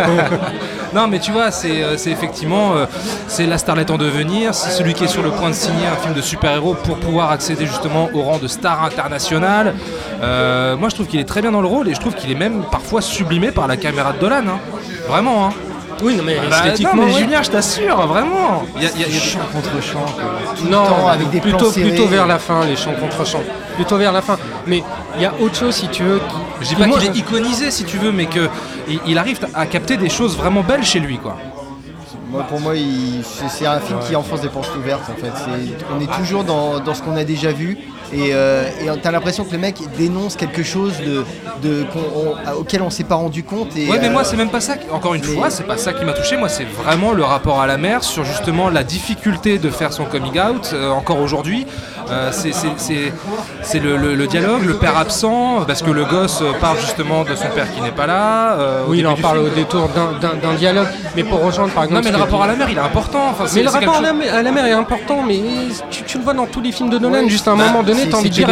Non, mais tu vois, c'est euh, c'est effectivement, euh, c'est la starlet en devenir. C'est celui qui est sur le point de signer un film de super-héros pour pouvoir accéder justement au rang de star internationale. Euh, moi, je trouve qu'il est très bien dans le rôle et je trouve qu'il est même parfois sublimé par la caméra de Dolan. hein. Vraiment. Hein.
Oui, non, mais
Bah,
esthétiquement.
non, mais
ouais.
Julien, je t'assure, vraiment. Il y a- il y a- il y a des-
Chant contre chant. quoi.
Non,
temps avec des plans
plutôt,
serrés.
plutôt vers la fin, les chants contre chants. Plutôt vers la fin. Mais il y a autre chose, si tu veux. qui-
Je dis pas qu'il est iconisé si tu veux, mais qu'il il arrive à capter des choses vraiment belles chez lui, quoi.
Moi, pour moi, il- c'est un film qui enfonce des portes ouvertes en fait. On est toujours dans, dans ce qu'on a déjà vu et, euh, t'as l'impression que le mec dénonce quelque chose de, de, qu'on- on- auquel on s'est pas rendu compte. Et,
Ouais, mais
euh,
moi, c'est même pas ça. qui- Encore une
mais-
fois, c'est pas ça qui m'a touché. Moi, c'est vraiment le rapport à la mère sur justement la difficulté de faire son coming out euh, encore aujourd'hui. Euh, c'est- le, le- le dialogue, le père absent, parce que le gosse euh, parle justement de son père qui n'est pas là. euh,
Oui, il en parle
film.
au détour d'un- dialogue. Mais pour rejoindre par exemple.
Non, mais
ce
le
que
rapport à la mère, il est important. Enfin,
Mais le rapport à la,
chose-
mer- à la mer est important, mais tu, tu le vois dans tous les films de Nolan.
Ouais,
juste à un
bah,
moment donné, t'as envie de dire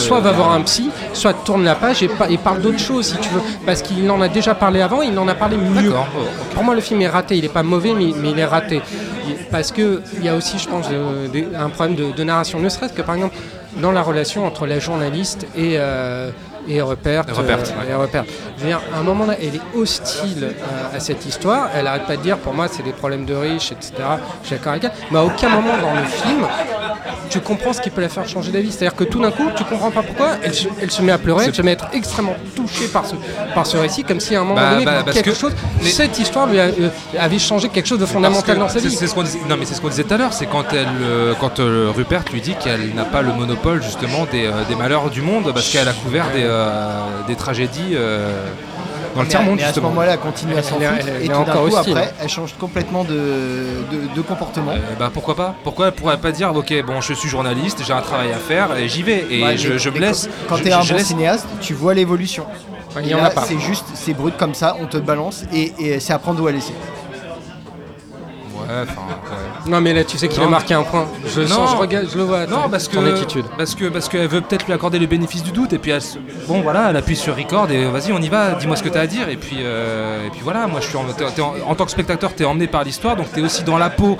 soit, va voir un psy, soit tourne la page et, pa- et parle d'autre chose si tu veux. Parce qu'il en a déjà parlé avant, il en a parlé mieux.
Oh,
Pour moi, le film est raté. Il est pas mauvais, mais, mais il est raté. Parce que il y a aussi, je pense, de- de- un problème de, de narration. Ne serait-ce que par exemple dans la relation entre la journaliste et, euh, et euh,
ouais.
Et Rupert. Je veux dire, à un moment là, elle est hostile euh, à cette histoire. Elle arrête pas de dire, pour moi, c'est des problèmes de riches, etc. Je suis d'accord avec elle. Mais à aucun moment dans le film, tu comprends ce qui peut la faire changer d'avis. C'est-à-dire que tout d'un coup, tu comprends pas pourquoi elle, se- elle se met à pleurer, elle se met à être extrêmement touchée par ce, par ce récit, comme si à un moment
Bah,
donné,
bah,
quelque
que-
chose,
mais-
cette histoire lui a- euh, avait changé quelque chose de fondamental dans sa vie.
c'est ce qu'on disait- non mais c'est ce qu'on disait tout à l'heure, c'est quand elle, euh, quand euh, Rupert lui dit qu'elle n'a pas le monopole justement des, des malheurs du monde parce qu'elle a couvert des, des tragédies dans le
Mais,
tiers monde
mais à ce
justement.
moment-là, elle continue à s'en foutre
elle
et tout
encore
coup, après, elle change complètement de, de, de comportement.
Euh, bah pourquoi pas? Pourquoi elle pourrait pas dire ok bon je suis journaliste, j'ai un travail à faire et j'y vais et
Ouais,
je,
mais-
je me laisse.
Quand,
je-
t'es un bon
laisse-
cinéaste, tu vois l'évolution.
Il
Et
y en a pas.
C'est juste, c'est brut comme ça, on te balance et, et c'est à prendre ou à laisser.
Ouais, enfin, ouais.
Non, mais là, tu sais qu'il a marqué un point. Je
Non.
sens, je regarde, je le vois.
Non, parce que
ton attitude.
parce que parce qu'elle veut peut-être lui accorder le bénéfice du doute et puis elle, bon voilà, elle appuie sur record et vas-y on y va, dis-moi ce que tu as à dire et puis euh, et puis voilà, moi je suis en, t'es- t'es en, en tant que spectateur, tu es emmené par l'histoire donc tu es aussi dans la peau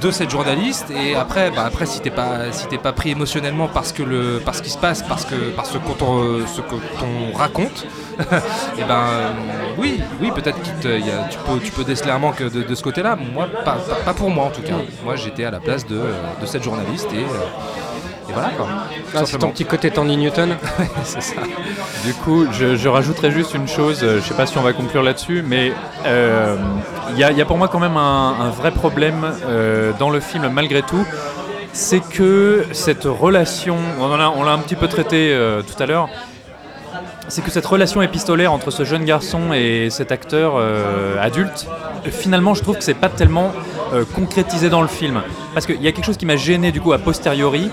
de cette journaliste. Et après bah après si t'es pas si t'es pas pris émotionnellement parce que le parce ce qui se passe parce que parce que ce que on raconte et ben euh, oui oui peut-être que tu peux tu peux déceler un manque de, de ce côté-là. Moi pas, pas, pas pour moi en tout cas. Moi j'étais à la place de, de cette journaliste et euh, et voilà quoi.
Ah, c'est ton petit côté Tandy Newton.
c'est ça.
Du coup, je, je rajouterais juste une chose, euh, je sais pas si on va conclure là-dessus, mais euh, il y, a- il y a pour moi quand même un, un vrai problème euh, dans le film malgré tout, c'est que cette relation, on l'a un petit peu traité euh, tout à l'heure, c'est que cette relation épistolaire entre ce jeune garçon et cet acteur euh, adulte, finalement je trouve que c'est pas tellement euh, concrétisé dans le film. Parce qu'il y a quelque chose qui m'a gêné du coup a posteriori,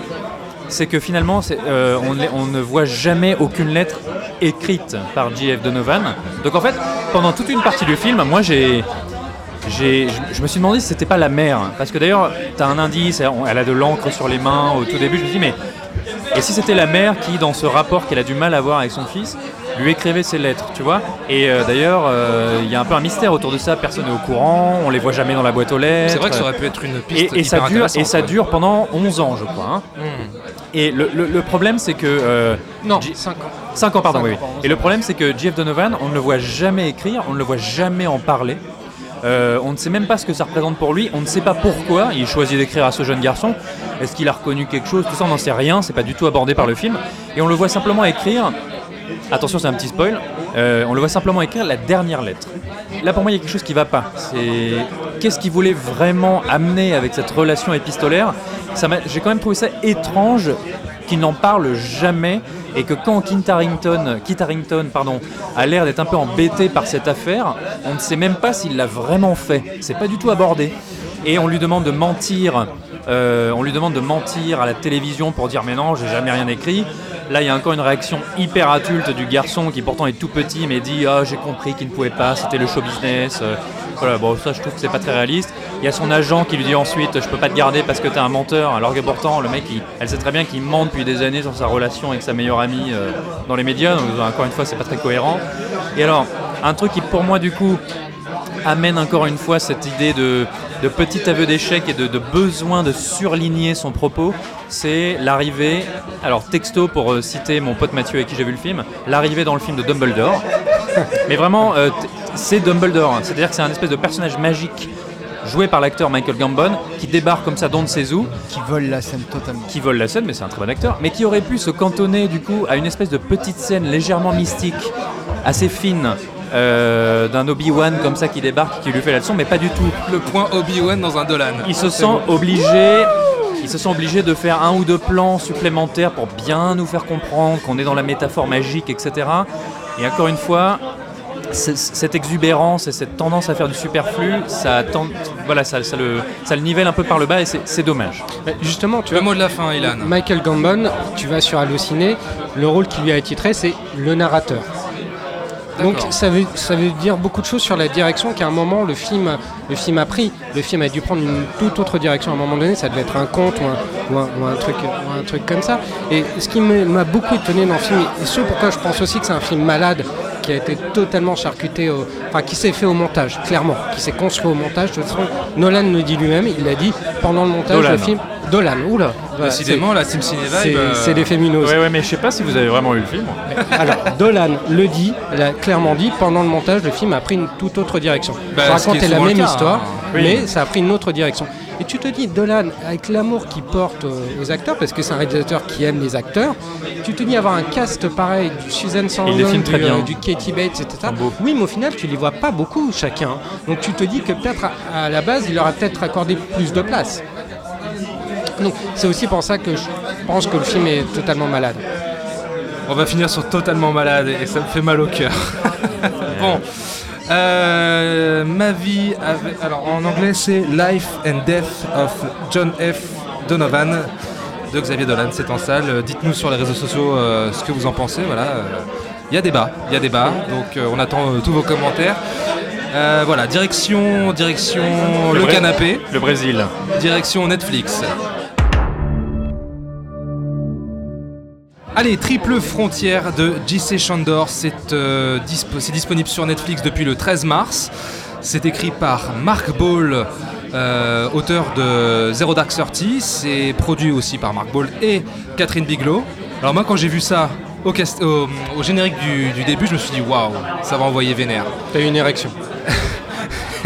c'est que finalement euh, on, ne- voit jamais aucune lettre écrite par J.F. Donovan. Donc en fait, pendant toute une partie du film, moi j'ai... je- me suis demandé si c'était pas la mère. Parce que d'ailleurs, tu as un indice, elle elle a de l'encre sur les mains au tout début. Je me dis, mais et si c'était la mère qui, dans ce rapport qu'elle a du mal à avoir avec son fils, lui écrivait ses lettres, tu vois Et euh, d'ailleurs, euh, il y a un peu un mystère autour de ça, personne n'est au courant, on les voit jamais dans la boîte aux lettres.
C'est vrai que ça aurait pu être une piste
Et, et ça dure, et ça
ouais.
dure pendant 11 ans, je crois. hein.
Hmm.
Et le, le- le problème, c'est que. euh,
Non,
J-
5 ans.
5 ans, pardon, oui.
ans.
Et le problème, c'est que Jeff Donovan, on ne le voit jamais écrire, on ne le voit jamais en parler. Euh, on ne sait même pas ce que ça représente pour lui, on ne sait pas pourquoi il choisit d'écrire à ce jeune garçon. Est-ce qu'il a reconnu quelque chose Tout ça, on n'en sait rien, c'est pas du tout abordé par le film. Et on le voit simplement écrire. Attention, c'est un petit spoil. euh, on le voit simplement écrire la dernière lettre. Là, pour moi, il y a quelque chose qui va pas. C'est qu'est-ce qu'il voulait vraiment amener avec cette relation épistolaire? J'ai quand même trouvé ça étrange qu'il n'en parle jamais et que quand Kit Harington, pardon, a l'air d'être un peu embêté par cette affaire, on ne sait même pas s'il l'a vraiment fait. C'est pas du tout abordé. Et on lui demande de mentir. euh, on lui demande de mentir à la télévision pour dire mais non, j'ai jamais rien écrit. Là, il y a encore une réaction hyper adulte du garçon qui pourtant est tout petit mais dit ah j'ai compris qu'il ne pouvait pas, c'était le show business. Euh, voilà, bon ça je trouve que c'est pas très réaliste. Il y a son agent qui lui dit ensuite je peux pas te garder parce que t'es un menteur. Alors que pourtant le mec, elle sait très bien qu'il ment depuis des années sur sa relation avec sa meilleure amie euh, dans les médias. Donc encore une fois, c'est pas très cohérent. Et alors un truc qui pour moi du coup amène encore une fois cette idée de, de petit aveu d'échec et de, de besoin de surligner son propos, c'est l'arrivée, alors texto pour euh, citer mon pote Mathieu avec qui j'ai vu le film, l'arrivée dans le film de Dumbledore. Mais vraiment, euh, c'est Dumbledore, hein. c'est-à-dire que c'est un espèce de personnage magique joué par l'acteur Michael Gambon qui débarque comme ça d'on ne sait où,
Qui vole la scène totalement.
qui vole la scène, mais c'est un très bon acteur, mais qui aurait pu se cantonner du coup à une espèce de petite scène légèrement mystique, assez fine, euh, d'un Obi-Wan comme ça qui débarque, qui lui fait la leçon, mais pas du tout.
Le point Obi-Wan dans un Dolan.
Il se sent obligé. Ils se sont obligés de faire un ou deux plans supplémentaires pour bien nous faire comprendre qu'on est dans la métaphore magique, etc. Et encore une fois, cette exubérance et cette tendance à faire du superflu, ça, tend- voilà, ça, ça le, ça le nivelle un peu par le bas et c'est dommage.
Bah, Justement, tu
Le
vois,
mot de la fin, Ilan.
Michael Gambon, tu vas sur Allociné, le rôle qui lui a été titré, c'est le narrateur. Donc ça veut, ça veut dire beaucoup de choses sur la direction qu'à un moment le film, le film a pris. Le film a dû prendre une toute autre direction à un moment donné, ça devait être un conte ou un, ou un- ou un truc, ou un truc comme ça. Et ce qui m'a beaucoup étonné dans le film, et ce pourquoi je pense aussi que c'est un film malade, qui a été totalement charcuté, au- enfin qui s'est fait au montage, clairement, qui s'est construit au montage. De toute façon, Nolan le dit lui-même, il l'a dit pendant le montage
Dolan.
le film. Dolan, oula. Voilà,
Décidément, la Team Ciné
c'est-
euh,
c'est des féminos.
Ouais, ouais, mais je sais pas si vous avez vraiment eu le film.
Alors, Dolan le dit, il a clairement dit, pendant le montage, le film a pris une toute autre direction.
Bah,
racontait la même
cas,
histoire,
hein.
Oui.
mais ça a pris une autre direction. Et tu te dis, Dolan, avec l'amour qu'il porte aux acteurs, parce que c'est un réalisateur qui aime les acteurs, tu te dis avoir un cast pareil, du Susan Sarandon, du, euh, du Katie Bates, etc. Oui, mais au final, tu les vois pas beaucoup chacun. Donc tu te dis que peut-être à, à la base, il leur a peut-être accordé plus de place. Donc c'est aussi pour ça que je pense que le film est totalement malade.
On va finir sur totalement malade et ça me fait mal au cœur. bon. Euh, ma vie avec. Alors en anglais c'est Life and Death of John F. Donovan de Xavier Dolan, c'est en salle. Euh, Dites-nous sur les réseaux sociaux euh, ce que vous en pensez. Voilà. Il y a débat, il y a débat. Donc on attend tous vos commentaires. Voilà, direction, direction le,
Brésil.
canapé,
Le Brésil.
direction Netflix. Allez, Triple Frontière de JC Chandor, c'est euh, c'est disponible sur Netflix depuis le 13 mars. C'est écrit par Mark Ball, euh, auteur de Zero Dark Thirty. C'est produit aussi par Mark Ball et Catherine Bigelow. Alors moi, quand j'ai vu ça au, générique du, du début, je me suis dit waouh, ça va envoyer vénère.
T'as eu une érection.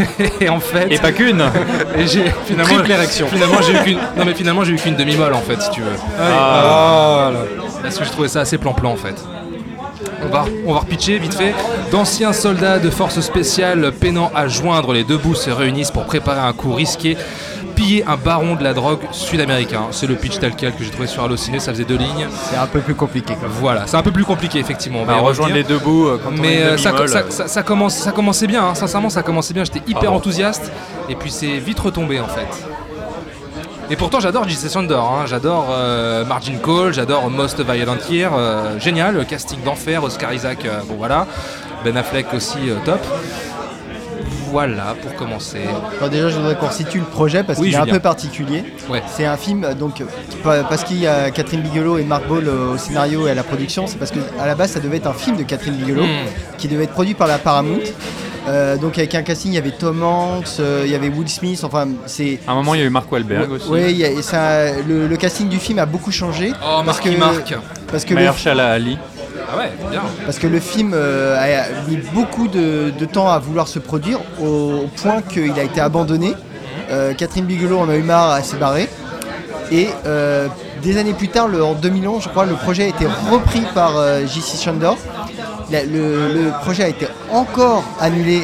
et en fait,
Et pas qu'une
et j'ai finalement
Triple érection.
Finalement, j'ai eu qu'une non mais finalement j'ai eu qu'une demi-molle en fait, si tu veux.
Ah, là.
Parce que je trouvais ça assez plan-plan en fait. On va, on va repitcher vite fait. D'anciens soldats de forces spéciales peinant à joindre les deux bouts se réunissent pour préparer un coup risqué, piller un baron de la drogue sud-américain. C'est le pitch tel quel que j'ai trouvé sur Allociné, ça faisait deux lignes.
C'est un peu plus compliqué quand même.
Voilà, c'est un peu plus compliqué effectivement. On va
Bah, rejoindre les deux bouts euh, quand
Mais
est
euh,
une
ça, ça- ça- ça commence, ça commençait bien, hein. sincèrement ça commençait bien, j'étais hyper
bon
enthousiaste et puis c'est vite retombé en fait. Et pourtant j'adore J.C. Sandor, hein. j'adore euh, Margin Call, j'adore Most Violent Year, euh, génial, casting d'enfer, Oscar Isaac, euh, bon voilà, Ben Affleck aussi euh, top. Voilà pour commencer.
Alors déjà, je voudrais qu'on situe le projet parce
Oui,
qu'il est un peu particulier.
Ouais.
C'est un film, euh, donc, parce qu'il y a Catherine Bigelow et Mark Ball euh, au scénario et à la production, c'est parce qu'à la base, ça devait être un film de Catherine Bigelow
Mm.
qui devait être produit par la Paramount. Euh, donc avec un casting, il y avait Tom Hanks, euh, il y avait Will Smith, enfin c'est...
À un moment, il y a eu Mark Wahlberg aussi.
Oui, ça, le, le casting du film a beaucoup changé.
Oh
parce
Marky
que,
Mark
Parce que
Mahershala Ali.
Ah ouais, bien.
parce que le film euh, a mis beaucoup de, temps à vouloir se produire au point qu'il a été abandonné. Euh, Catherine Bigelow en a eu marre, elle s'est. Et euh, des années plus tard, en 2011, je crois, le projet a été repris par J.C. Chandor. Le, projet a été encore annulé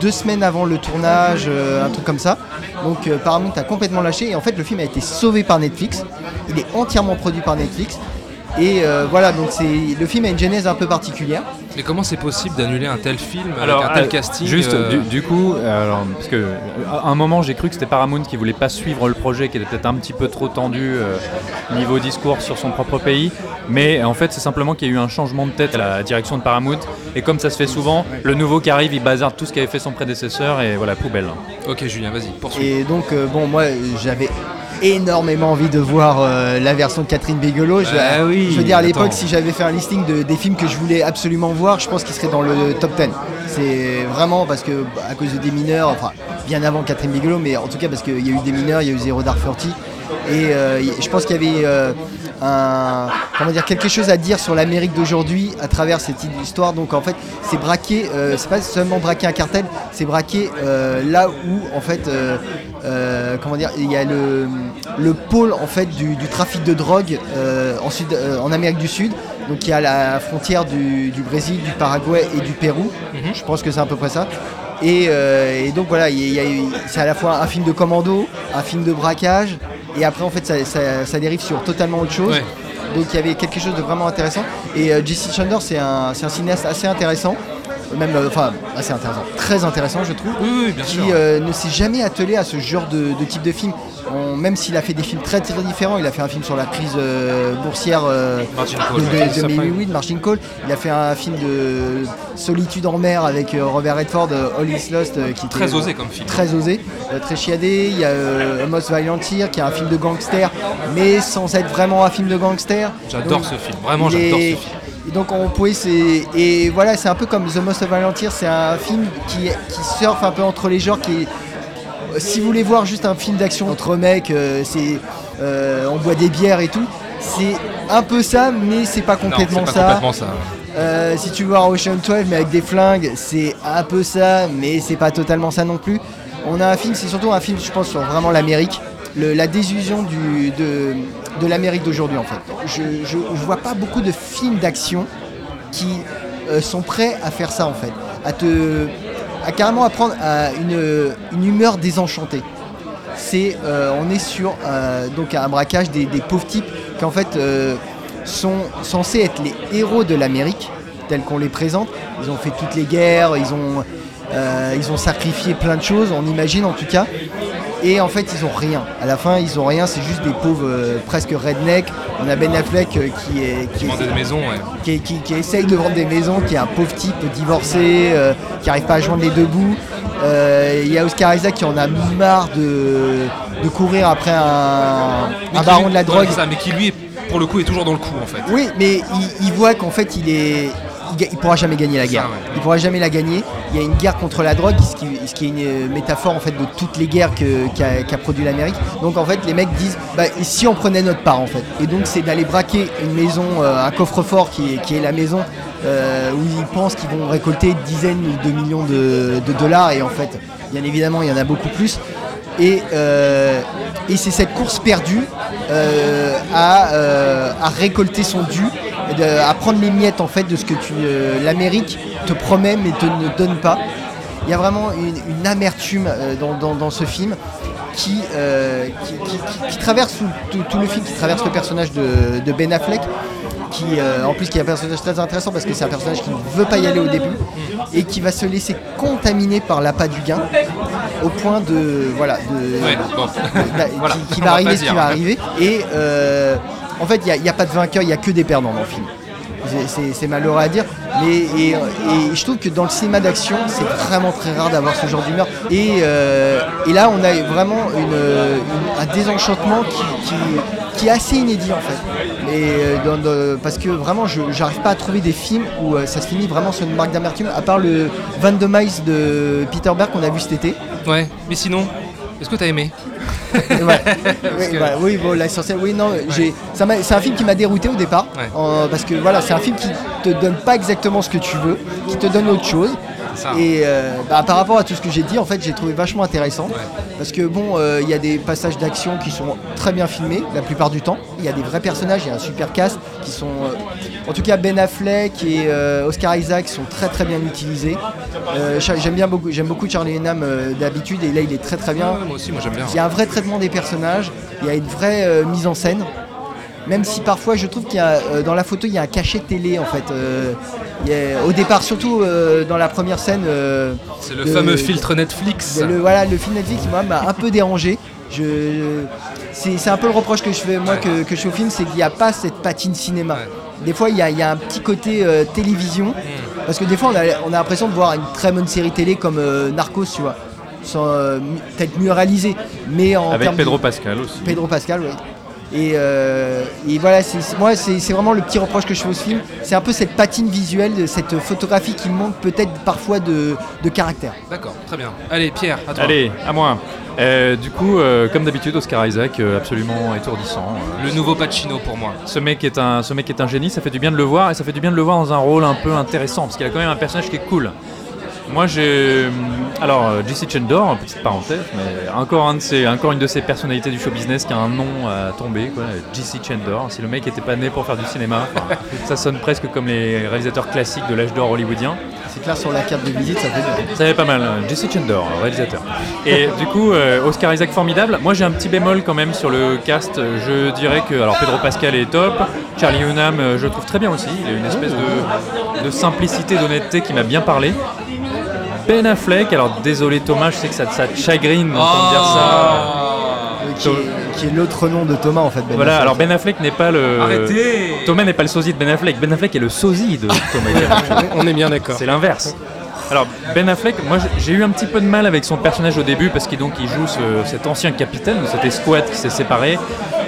deux semaines avant le tournage, un truc comme ça. Donc Paramount a complètement lâché et en fait le film a été sauvé par Netflix. Il est entièrement produit par Netflix. Et euh, voilà, donc c'est le film a une genèse un peu particulière.
Mais comment c'est possible d'annuler un tel film
Alors,
avec un tel
euh,
casting
Juste,
euh,
du, du coup, alors, parce que à un moment, j'ai cru que c'était Paramount qui voulait pas suivre le projet, qui était peut-être un petit peu trop tendu euh, niveau discours sur son propre pays. Mais en fait, c'est simplement qu'il y a eu un changement de tête à la direction de Paramount. Et comme ça se fait souvent, le nouveau qui arrive, il bazarde tout ce qu'avait fait son prédécesseur et voilà, poubelle.
Ok Julien, vas-y, poursuis.
Et donc, euh, bon, moi, j'avais énormément envie de voir euh, la version de Catherine Bigelow. Je,
Bah oui,
je veux dire, à l'époque, si j'avais fait un listing de- des films que je voulais absolument voir, je pense qu'il serait dans le top 10. C'est vraiment parce que, bah, à cause de des mineurs, enfin, bien avant Catherine Bigelow, mais en tout cas parce qu'il y a eu des mineurs, il y a eu Zero Dark Thirty. Et euh, je pense qu'il y avait euh, un, comment dire, quelque chose à dire sur l'Amérique d'aujourd'hui à travers cette histoire. Donc en fait, c'est braquer, euh, c'est pas seulement braquer un cartel, c'est braquer euh, là où en fait, comment dire, il y a le, le pôle en fait du, du trafic de drogue en, Sud- en Amérique du Sud. Donc il y a la frontière du, du Brésil, du Paraguay et du Pérou. Je pense que c'est à peu près ça. Et, et donc voilà, c'est à la fois un film de commando, un film de braquage, et après en fait ça, ça- ça dérive sur totalement autre chose.
Ouais.
Donc il y avait quelque chose de vraiment intéressant. Et euh, c'est un, c'est un cinéaste assez intéressant, même, euh, enfin assez intéressant, très intéressant je trouve,
Oui, oui, bien sûr.
qui euh, ne s'est jamais attelé à ce genre de, de type de film. On- même s'il a fait des films très très différents, il a fait un film sur la crise euh, boursière de, de- de
Ça,
2008, de Margin Call. Il a fait un film de solitude en mer avec Robert Redford, All Is Lost, qui était
Très osé comme film.
très osé, très chiadé. Il y a Most Violent Year, qui est un film de gangster, mais sans être vraiment un film de gangster.
J'adore ce film, vraiment j'adore ce film.
Et donc on pouvait c'est et voilà c'est un peu comme The Most of Volunteer, c'est un film qui, qui surfe un peu entre les genres qui si vous voulez voir juste un film d'action entre mecs, euh, c'est euh, on boit des bières et tout, c'est un peu ça, mais c'est pas complètement
non, c'est
ça.
pas complètement ça.
Euh, si tu veux voir Ocean 12 mais avec des flingues, c'est un peu ça, mais c'est pas totalement ça non plus. On a un film, c'est surtout un film, je pense, sur vraiment l'Amérique, la désillusion du, de, de l'Amérique d'aujourd'hui en fait. Je, je vois pas beaucoup de films d'action qui euh, sont prêts à faire ça en fait, à te, à carrément apprendre à une, une humeur désenchantée. C'est, euh, on est sur euh, donc un braquage des, des pauvres types qui en fait sont censés être les héros de l'Amérique tels qu'on les présente. Ils ont fait toutes les guerres, ils ont, euh, ils ont sacrifié plein de choses, on imagine en tout cas. Et en fait, ils ont rien. À la fin, ils ont rien. C'est juste des pauvres, euh, presque redneck. On a Ben Affleck euh, qui est qui,
Vendre
est-
des maisons, ouais.
qui, qui- qui essaye de vendre des maisons, qui est un pauvre type divorcé, qui n'arrive pas à joindre les deux bouts. Il y a Oscar Isaac qui en a marre de, de courir après un, baron
lui-
de la drogue.
ça, mais qui lui, est- pour le coup, est toujours dans le coup en fait.
Oui, mais il, il voit qu'en fait, il est. Il, pourra jamais gagner la guerre.
Ça, ouais.
Il pourra jamais la gagner. Il y a une guerre contre la drogue, ce qui, ce qui est une euh, métaphore en fait de toutes les guerres que- qu'a qu'a produit l'Amérique. Donc en fait, les mecs disent, bah, si on prenait notre part en fait. Et donc c'est d'aller braquer une maison, euh, un coffre-fort qui est, qui est la maison euh, où ils pensent qu'ils vont récolter dizaines de millions de, de dollars. Et en fait, bien évidemment, il y en a beaucoup plus. Et, euh, et c'est cette course perdue euh, à, euh, à récolter son dû, à prendre les miettes en fait de ce que l'Amérique te promet mais te ne donne pas. Il y a vraiment une, amertume dans, ce film qui, traverse tout, le film, qui traverse le personnage de Ben Affleck, qui euh, en plus qui est un personnage très intéressant parce que c'est un personnage qui ne veut pas y aller au début et qui va se laisser contaminer par l'appât du gain au point de voilà de,
Ouais, bon.
bah,
Voilà,
qui, va arriver ce qui va arriver. Et euh, en fait, il n'y a, pas de vainqueur, il n'y a que des perdants dans le film. C'est- malheureux à dire, mais et, et je trouve que dans le cinéma d'action, c'est vraiment très rare d'avoir ce genre d'humeur. Et, euh, et là, on a vraiment une, une- un désenchantement qui, qui- qui est assez inédit en fait. Et, euh, dans- dans- parce que vraiment, je n'arrive pas à trouver des films où euh, ça se finit vraiment sur une marque d'amertume, à part le 22 miles de Peter Berg qu'on a vu cet été.
Ouais, mais sinon, est-ce que t'as aimé?
Ouais. oui, bah, oui, bon, l'essentiel, oui, non, j'ai- ça m'a- c'est un film qui m'a dérouté au départ,
Ouais.
parce que voilà, c'est un film qui te donne pas exactement ce que tu veux, qui te donne autre chose.
Ça.
Et euh, bah, par rapport à tout ce que j'ai dit, en fait, j'ai trouvé vachement intéressant, parce que bon, euh, il y a des passages d'action qui sont très bien filmés la plupart du temps. Il y a des vrais personnages, il y a un super cast qui sont, euh, en tout cas, Ben Affleck et Oscar Isaac sont très très bien utilisés. J'aime bien beaucoup, j'aime beaucoup Charlie Hunnam d'habitude, et là, il est très très bien.
Ouais, Moi aussi, moi j'aime bien.
Il y a un vrai traitement des personnages, il y a une vraie mise en scène. Même si parfois je trouve qu'il y a euh, dans la photo il y a un cachet télé en fait. Euh, il y a- au départ surtout euh, dans la première scène. euh,
C'est le
de-
fameux filtre Netflix.
de- le, voilà le film Netflix moi m'a un peu dérangé. Je, c'est, c'est un peu le reproche que je fais moi que, que je fais au film, c'est qu'il n'y a pas cette patine cinéma. Des fois il y a, il y a un petit côté euh, télévision.
Hmm.
Parce que des fois on a, on a l'impression de voir une très bonne série télé comme euh, Narcos, tu vois. Sans, euh, peut-être mieux réalisé. Mais en
Avec
de-
Pedro Pascal aussi.
Pedro Pascal, oui. Et, euh, et voilà, c'est, c'est- moi, c'est, c'est vraiment le petit reproche que je fais au film. C'est un peu cette patine visuelle, de cette photographie qui manque peut-être parfois de, de caractère.
D'accord, très bien. Allez, Pierre, à toi.
Allez, à moi. Euh, du coup, euh, comme d'habitude, Oscar Isaac, euh, absolument étourdissant. euh.
Le nouveau Pacino pour moi.
Ce mec, est un, ce mec est un génie, ça fait du bien de le voir et ça fait du bien de le voir dans un rôle un peu intéressant parce qu'il a quand même un personnage qui est cool. Moi j'ai. Alors, euh, JC Chandor, petite parenthèse, mais encore, un de ces, encore une de ces personnalités du show business qui a un nom à tomber, quoi. JC Chandor. Si le mec était pas né pour faire du cinéma, ça sonne presque comme les réalisateurs classiques de l'âge d'or hollywoodien.
C'est clair sur la carte de visite, ça fait bien.
Ça fait pas mal, hein. Jesse Chandor, réalisateur. Et du coup, euh, Oscar Isaac formidable. Moi j'ai un petit bémol quand même sur le cast. Je dirais que alors Pedro Pascal est top, Charlie Hunnam euh, je le trouve très bien aussi. Il a une espèce de, de simplicité, d'honnêteté qui m'a bien parlé. Ben Affleck, alors désolé Thomas, je sais que ça, ça te chagrine d'entendre dire ça.
Euh, Qui est, qui est l'autre nom de Thomas en fait. Ben
Voilà,
Affleck.
alors Ben Affleck n'est pas le.
Arrêtez
Thomas n'est pas le sosie de Ben Affleck. Ben Affleck est le sosie de Thomas.
On est bien d'accord.
C'est l'inverse. Alors Ben Affleck, moi j'ai- eu un petit peu de mal avec son personnage au début parce qu'il donc il joue ce- cet ancien capitaine de cette escouade qui s'est séparée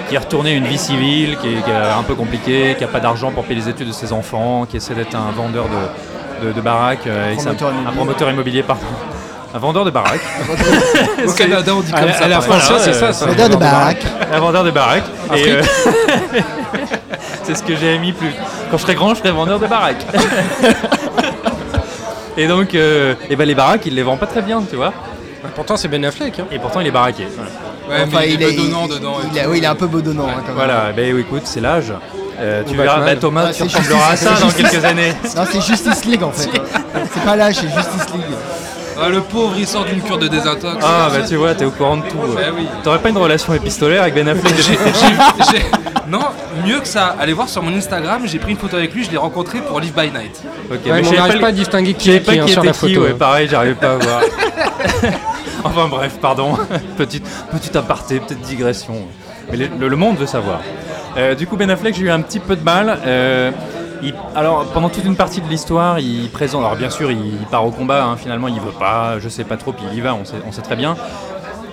qui est retourné à une vie civile, qui est, qui est un peu compliquée, qui a pas d'argent pour payer les études de ses enfants, qui essaie d'être un vendeur de, de, de baraques, euh, et
Promoteur
un,
immobilier.
un promoteur immobilier, pardon. Un vendeur de baraques.
Au Canada, on dit comme ça.
à la
par
française,
contre.
c'est ça, ça.
Vendeur de baraque.
Un vendeur de baraques. Et, euh, c'est ce que j'ai mis plus. Quand je serai grand, je serai vendeur de baraques. et donc, euh, et ben les baraques, il les vend pas très bien, tu vois.
Pourtant, c'est Ben Affleck. hein.
Et pourtant, il est baraqué. Voilà.
Ouais,
Enfin,
mais il est
est-
bedonnant dedans. et
il a-
tout.
oui, il est un peu bedonnant. hein, quand même.
Voilà, ben écoute, c'est l'âge. Euh, tu
Ou
verras,
Batman.
bah, Thomas,
Ah,
tu ressembleras à ça dans
Justice-
quelques années.
Non, c'est Justice League en fait. hein. C'est pas l'âge, c'est Justice League.
Ah, le pauvre, il sort d'une cure de désintox.
Ah, bah tu vois, t'es au courant de tout.
Bah oui.
T'aurais pas une relation épistolaire avec Ben Affleck
J'ai- j'ai- j'ai- Non, mieux que ça. Allez voir sur mon Instagram, j'ai pris une photo avec lui, je l'ai rencontré pour Live by Night.
Ok,
Ouais, mais on n'arrive pas à distinguer qui est
pas
qui hein,
qui
sur la
qui,
photo.
ouais, pareil, j'arrivais pas à voir. enfin bref, pardon. Petite, petite aparté, petite digression. Mais le monde veut savoir. Euh, du coup, Ben Affleck, j'ai eu un petit peu de mal. Euh, alors, pendant toute une partie de l'histoire, il présente. Alors, bien sûr, il, part au combat. hein, finalement, il veut pas, je sais pas trop, puis il y va, on sait, très bien.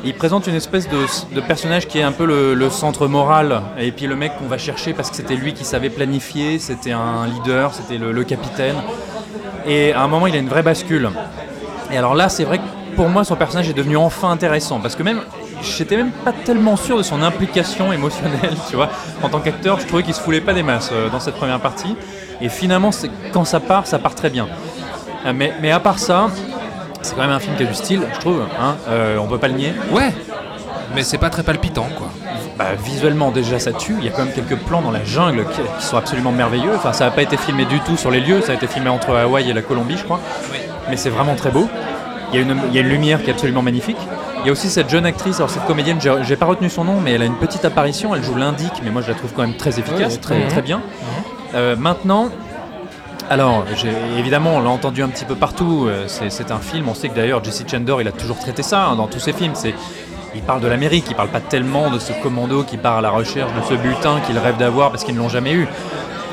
Il présente une espèce de, personnage qui est un peu le, le centre moral, et puis le mec qu'on va chercher parce que c'était lui qui savait planifier, c'était un leader, c'était le, le capitaine. Et à un moment, il a une vraie bascule. Et alors là, c'est vrai que pour moi, son personnage est devenu enfin intéressant, parce que même, j'étais même pas tellement sûr de son implication émotionnelle, tu vois. En tant qu'acteur, je trouvais qu'il se foulait pas des masses euh, dans cette première partie. Et finalement, quand ça part, ça part très bien. Euh, Mais, mais à part ça, c'est quand même un film qui a du style, je trouve. Hein euh, on peut pas le nier.
Ouais, mais c'est pas très palpitant, quoi.
Bah, visuellement déjà ça tue, il y a quand même quelques plans dans la jungle qui, qui sont absolument merveilleux. Enfin ça n'a pas été filmé du tout sur les lieux, ça a été filmé entre Hawaï et la Colombie je crois. Mais c'est vraiment très beau. Il y, a une, il y a une lumière qui est absolument magnifique. Il y a aussi cette jeune actrice, alors cette comédienne, j'ai pas retenu son nom, mais elle a une petite apparition, elle joue l'indique, mais moi je la trouve quand même très efficace,
Ouais,
très,
mhm.
très bien. Euh, maintenant, alors, évidemment, on l'a entendu un petit peu partout. euh, C'est c'est un film. On sait que d'ailleurs, Jesse Chandor, il a toujours traité ça hein, dans tous ses films. C'est, il parle de l'Amérique. Il parle pas tellement de ce commando qui part à la recherche de ce butin qu'il rêve d'avoir parce qu'ils ne l'ont jamais eu.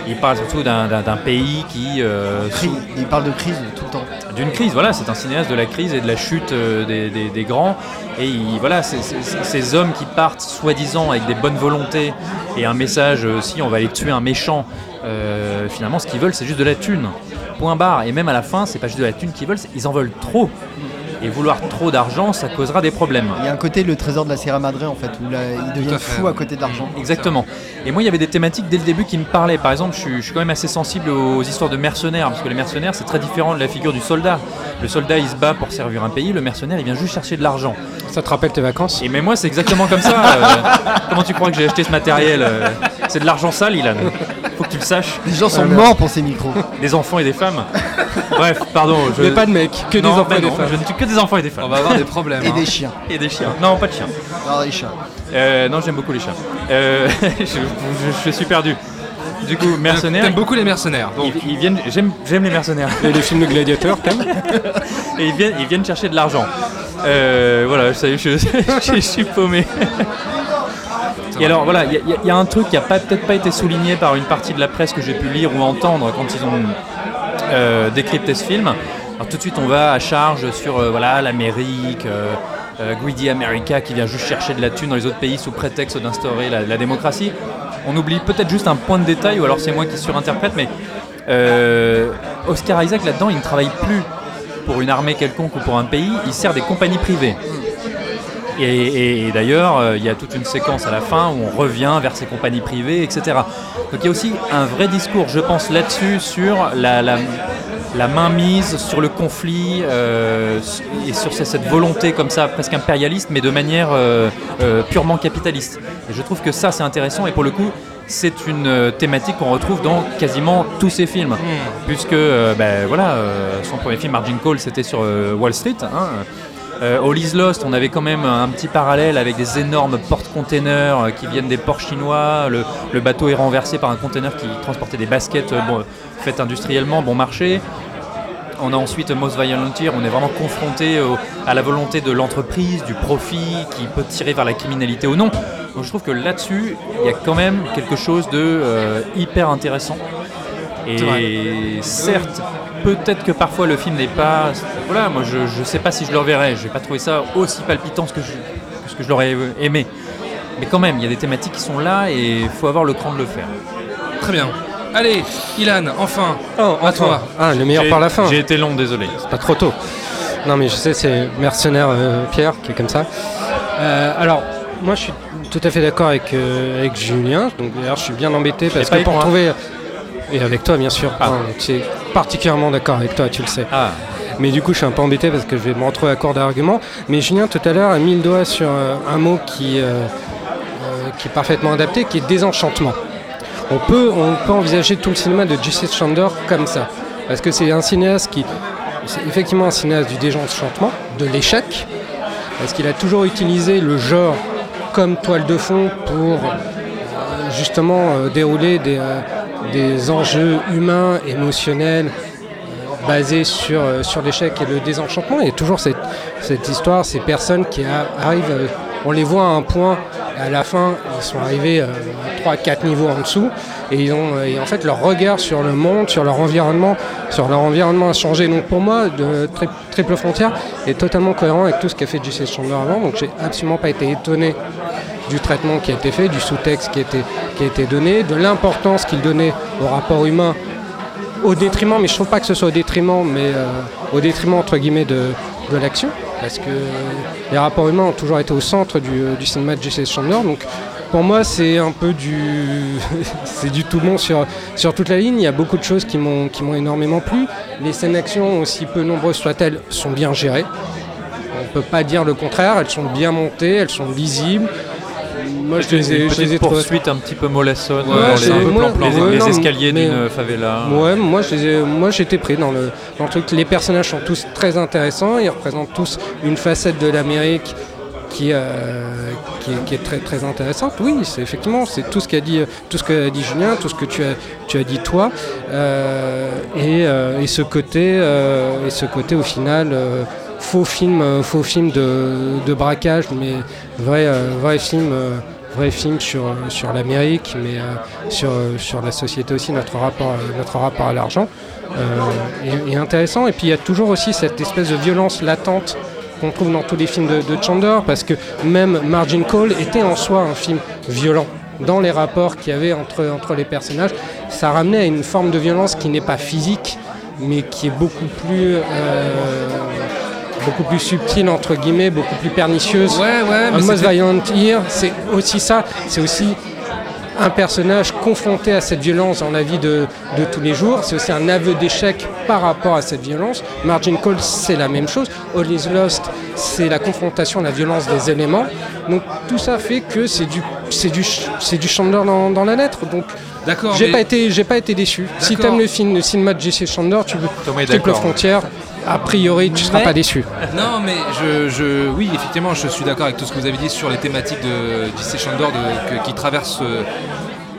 Il parle surtout d'un- pays qui, euh, sous-
Il parle de crise tout le temps.
d'une crise. Voilà, c'est un cinéaste de la crise et de la chute euh, des, des- des grands. Et il- voilà, ces hommes qui partent soi-disant avec des bonnes volontés et un message euh, si on va aller tuer un méchant. euh, finalement, ce qu'ils veulent, c'est juste de la thune. Point barre. Et même à la fin, c'est pas juste de la thune qu'ils veulent, ils en veulent trop. Et vouloir trop d'argent, ça causera des problèmes.
Il y a un côté le trésor de la Sierra Madre en fait, où là, ils deviennent
à
fous côté de l'argent.
Exactement. Et moi, il y avait des thématiques dès le début qui me parlaient. Par exemple, je suis, je suis quand même assez sensible aux histoires de mercenaires, parce que les mercenaires, c'est très différent de la figure du soldat. Le soldat, il se bat pour servir un pays, le mercenaire, il vient juste chercher de l'argent.
Ça te rappelle tes vacances?
Et mais moi, c'est exactement comme ça. euh, comment tu crois que j'ai acheté ce matériel euh, C'est de l'argent sale, Ilan. Faut que tu le saches.
Les gens sont
Ah,
morts pour ces micros.
Des enfants et des femmes. Bref, pardon. Je...
Mais pas de mecs, que des
Non,
enfants
bah
et des
non,
femmes.
Je ne tue que des enfants et des
On
femmes.
va avoir des problèmes.
Et
hein.
des chiens.
Et des chiens. Non, pas de chiens.
Alors les chats.
Euh, non, j'aime beaucoup les chiens. Euh, je, je- je suis perdu. Du coup, mercenaires.
T'aimes beaucoup les mercenaires. Donc,
Ils, ils viennent, j'aime, j'aime les mercenaires.
Et les films de gladiateurs, t'aimes
Et ils viennent, ils viennent chercher de l'argent. Euh, voilà, ça y est, je, je- je suis paumé. Et alors voilà, il y, a- un truc qui a pas- peut-être pas été souligné par une partie de la presse que j'ai pu lire ou entendre quand ils ont euh, décrypté ce film. Alors tout de suite on va à charge sur euh, voilà l'Amérique, euh, euh, Greedy America qui vient juste chercher de la thune dans les autres pays sous prétexte d'instaurer la, la démocratie. On oublie peut-être juste un point de détail ou alors c'est moi qui surinterprète, mais Oscar Isaac là-dedans il ne travaille plus pour une armée quelconque ou pour un pays, il sert des compagnies privées. Et, et- et d'ailleurs, euh, il y a toute une séquence à la fin où on revient vers ces compagnies privées, etc. Donc il y a aussi un vrai discours, je pense, là-dessus, sur la, la, la mainmise, sur le conflit, euh, et sur ce- cette volonté comme ça, presque impérialiste, mais de manière euh, euh, purement capitaliste. Et je trouve que ça, c'est intéressant, et pour le coup, c'est une thématique qu'on retrouve dans quasiment tous ses films. Puisque, euh, ben, voilà, son premier film, Margin Call, c'était sur Wall Street. Hein, euh, All is Lost, on avait quand même un petit parallèle avec des énormes porte-containers euh, qui viennent des ports chinois. Le, bateau est renversé par un container qui transportait des baskets euh, faites industriellement, bon marché. On a ensuite Most Violent Year, on est vraiment confronté au- à la volonté de l'entreprise, du profit, qui peut tirer vers la criminalité ou non. Donc je trouve que là-dessus, il y a quand même quelque chose de hyper intéressant. Et certes, peut-être que parfois le film n'est pas. Voilà, moi je, je sais pas si je le reverrai. Je vais pas trouver ça aussi palpitant que, je- que ce que je l'aurais aimé. Mais quand même, il y a des thématiques qui sont là et il faut avoir le cran de le faire.
Très bien. Allez, Ilan, enfin,
Oh,
à
enfin.
toi.
Ah, le meilleur par la fin.
J'ai été long, désolé.
C'est pas trop tôt. Non, mais je sais, c'est mercenaire euh, Pierre qui est comme ça. Euh, alors, moi, je suis tout à fait d'accord avec, euh, avec Julien. Donc, d'ailleurs, je suis bien embêté parce que pour
moi.
trouver. Et avec toi, bien sûr.
Ah.
Tu es particulièrement d'accord avec toi, tu le sais.
Ah,
Mais du coup, je suis un peu embêté parce que je vais me retrouver à court d'arguments. Mais Julien, tout à l'heure, a mis le doigt sur euh, un mot qui, euh, euh, qui est parfaitement adapté, qui est désenchantement. On peut, on peut envisager tout le cinéma de Jesse Chandler comme ça. Parce que c'est un cinéaste qui. C'est effectivement un cinéaste du désenchantement, de l'échec. Parce qu'il a toujours utilisé le genre comme toile de fond pour euh, justement dérouler des, des enjeux humains, émotionnels, basé sur, euh, sur l'échec et le désenchantement. Il y a toujours cette, cette histoire, ces personnes qui arrivent, euh, on les voit à un point, et à la fin, ils sont arrivés euh, à 3-4 niveaux en dessous, et, ils ont, euh, et en fait, leur regard sur le monde, sur leur environnement, sur leur environnement a changé. Donc pour moi, de Tri- Triple Frontière est totalement cohérent avec tout ce qu'a fait Jesse Chandler avant, donc j'ai absolument pas été étonné du traitement qui a été fait, du sous-texte qui a été, qui a été donné, de l'importance qu'il donnait au rapport humain au détriment, mais je trouve pas que ce soit au détriment, mais euh, au détriment entre guillemets de, de l'action, parce que les rapports humains ont toujours été au centre du, euh, du cinéma de Jesse Chandler. Donc pour moi, c'est un peu du, c'est du tout bon sur, sur toute la ligne. Il y a beaucoup de choses qui m'ont qui m'ont énormément plu. Les scènes d'action, aussi peu nombreuses soient-elles, sont bien gérées. On ne peut pas dire le contraire. Elles sont bien montées, elles sont lisibles. Moi, je les ai,
une
je les ai
petite
trouvées-
poursuite un petit peu mollassonne
Ouais,
dans les,
moi-
les-
ouais,
les
non,
escaliers d'une favela.
Ouais, moi je les ai- moi j'étais pris dans le, dans le truc. Les personnages sont tous très intéressants, ils représentent tous une facette de l'Amérique qui, euh, qui, est, qui est très très intéressante. Oui, c'est effectivement c'est tout ce qu'a dit tout ce qu'a dit Julien, tout ce que tu as tu as dit toi, Euh, et, euh, et ce côté et ce côté au final. Faux film, euh, faux film de, braquage, mais vrai, euh, vrai film, euh, vrai film sur, sur l'Amérique, mais sur, sur la société aussi, notre rapport, notre rapport à l'argent, est, intéressant. Et puis il y a toujours aussi cette espèce de violence latente qu'on trouve dans tous les films de, Chandler, parce que même Margin Call était en soi un film violent. Dans les rapports qu'il y avait entre, entre les personnages, ça ramenait à une forme de violence qui n'est pas physique, mais qui est beaucoup plus, beaucoup plus subtile, entre guillemets, beaucoup plus pernicieuse.
Ouais, ouais, mais
Violent c'est aussi ça, c'est aussi un personnage confronté à cette violence dans la vie de, de tous les jours. C'est aussi un aveu d'échec par rapport à cette violence. Margin Call, c'est la même chose. All is Lost, c'est la confrontation à la violence des éléments. Donc tout ça fait que c'est du, c'est du, c'est du Chandler dans, dans la lettre. Donc
D'accord.
j'ai
mais-
pas été, j'ai pas été déçu. Si t'aimes le film, le cinéma de Jesse Chandler, tu veux Triple
d'accord.
Frontière. A priori, tu seras
Mais-
pas déçu.
Non, mais je, je- oui, effectivement, je suis d'accord avec tout ce que vous avez dit sur les thématiques de J.C. De- que- qui traverse euh,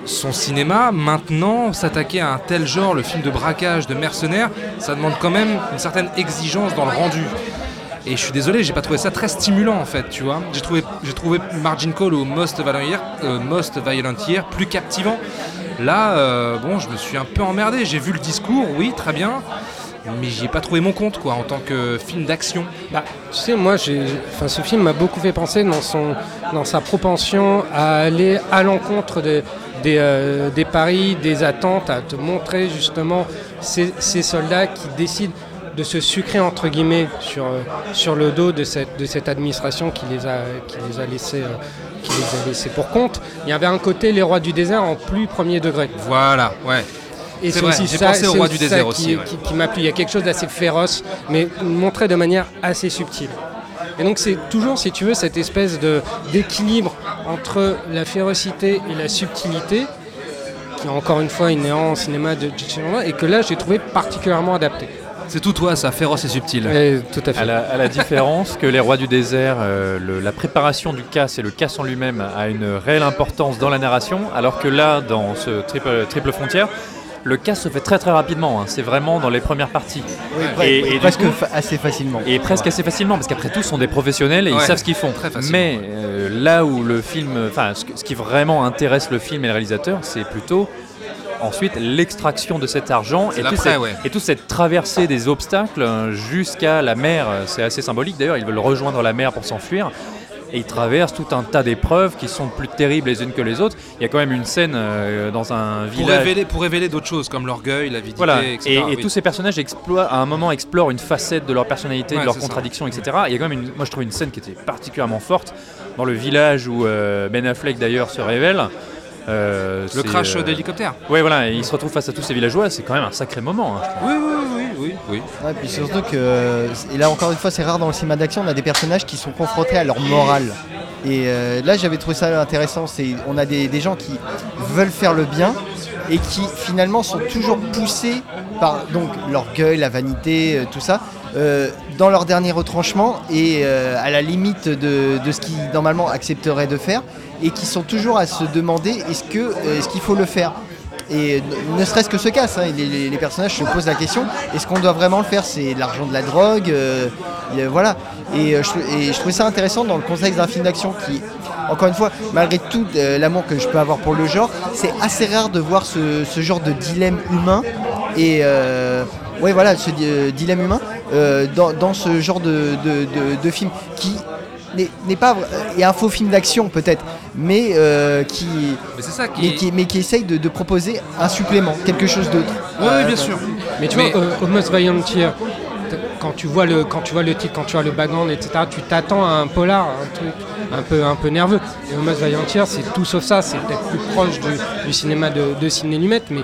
son cinéma. Maintenant, s'attaquer à un tel genre, le film de braquage, de mercenaires, ça demande quand même une certaine exigence dans le rendu. Et je suis désolé, j'ai pas trouvé ça très stimulant en fait, tu vois. J'ai trouvé, j'ai trouvé Margin Call ou Most Violent Year, euh, Most Violent Year plus captivant. Là, euh, bon, je me suis un peu emmerdé. J'ai vu le discours, oui, très bien, mais j'y ai pas trouvé mon compte quoi en tant que film d'action.
Bah, tu sais, moi, j'ai, enfin, ce film m'a beaucoup fait penser dans, son, dans sa propension à aller à l'encontre de- des, euh, des paris, des attentes, à te montrer justement ces, ces soldats qui décident de se sucrer entre guillemets sur, euh, sur le dos de cette, de cette administration qui les a, qui les a laissés. euh, qui les a laissés pour compte. Il y avait un côté les rois du désert en plus premier degré.
Voilà, ouais.
Et
C'est vrai,
aussi
j'ai
ça,
pensé au Roi du
ça
désert
qui,
aussi, ouais.
qui- qui m'a plu. Il y a quelque chose d'assez féroce, mais montré de manière assez subtile. Et donc c'est toujours, si tu veux, cette espèce de d'équilibre entre la férocité et la subtilité, qui est encore une fois inhérent au cinéma de. Chandler, et que là j'ai trouvé particulièrement adapté.
C'est tout toi, ça, féroce et subtil.
Et tout à fait.
À la, à la différence que les rois du désert, euh, le- la préparation du casse et le casse en lui-même a une réelle importance dans la narration, alors que là, dans ce triple, triple frontière, le casse se fait très très rapidement. hein. C'est vraiment dans les premières parties.
Ouais,
Et-
presque
coup-
fa- assez facilement.
Et presque assez facilement, parce qu'après tout, ce sont des professionnels et
Ouais,
ils savent ce qu'ils font. Mais euh, là où le film, enfin, ce, ce qui vraiment intéresse le film et le réalisateur, c'est plutôt ensuite l'extraction de cet argent et, tout cette-
ouais.
et toute cette traversée des obstacles euh, jusqu'à la mer. C'est assez symbolique d'ailleurs, ils veulent rejoindre la mer pour s'enfuir. Et ils traversent tout un tas d'épreuves qui sont plus terribles les unes que les autres. Il y a quand même une scène euh, dans un
Pour
village.
révéler, pour révéler d'autres choses comme l'orgueil, l'avidité,
Voilà,
etc.
et, et
oui.
tous ces personnages à un moment explorent une facette de leur personnalité,
Ouais,
de leurs
ça.
contradictions, etc. Il y a quand même, une, moi je trouve une scène qui était particulièrement forte dans le village où euh, Ben Affleck d'ailleurs se révèle. Euh,
Le crash
euh,
d'hélicoptère.
Ouais, voilà, et il se retrouve face à tous ces villageois, c'est quand même un sacré moment. hein.
Oui, oui, oui, oui, oui.
Ouais, puis surtout que, et là encore une fois, c'est rare dans le cinéma d'action, on a des personnages qui sont confrontés à leur morale. Et euh, là, j'avais trouvé ça intéressant. C'est, on a des, des gens qui veulent faire le bien et qui finalement sont toujours poussés par donc l'orgueil, la vanité, euh, tout ça, euh, dans leur dernier retranchement et euh, à la limite de, ce qu'ils normalement accepteraient de faire, et qui sont toujours à se demander est-ce euh, qu'il faut le faire. Et ne- serait-ce que ce casse, hein, les, personnages se posent la question est-ce qu'on doit vraiment le faire? C'est de l'argent de la drogue, euh, et, voilà. Et, je, trouvais ça intéressant dans le contexte d'un film d'action qui, encore une fois, malgré tout l'amour que je peux avoir pour le genre, c'est assez rare de voir ce, ce genre de dilemme humain. Et euh, ouais, voilà, ce euh, dilemme humain euh, dans, dans ce genre de, de, de- de film qui n'est n'est pas est un faux film d'action peut-être, mais euh, qui
Mais ça qui.
mais qui, mais qui essaye de, de proposer un supplément, quelque chose d'autre.
Oui,
Euh,
oui, bien sûr.
Mais tu
Mais-
vois, euh, Almost quand tu vois le quand tu vois le titre, quand tu vois le background, etc., tu t'attends à un polar, un truc un peu un peu nerveux. Et Almost Volunteer, c'est tout sauf ça. C'est peut-être plus proche du, cinéma de, de Sidney Lumet, mais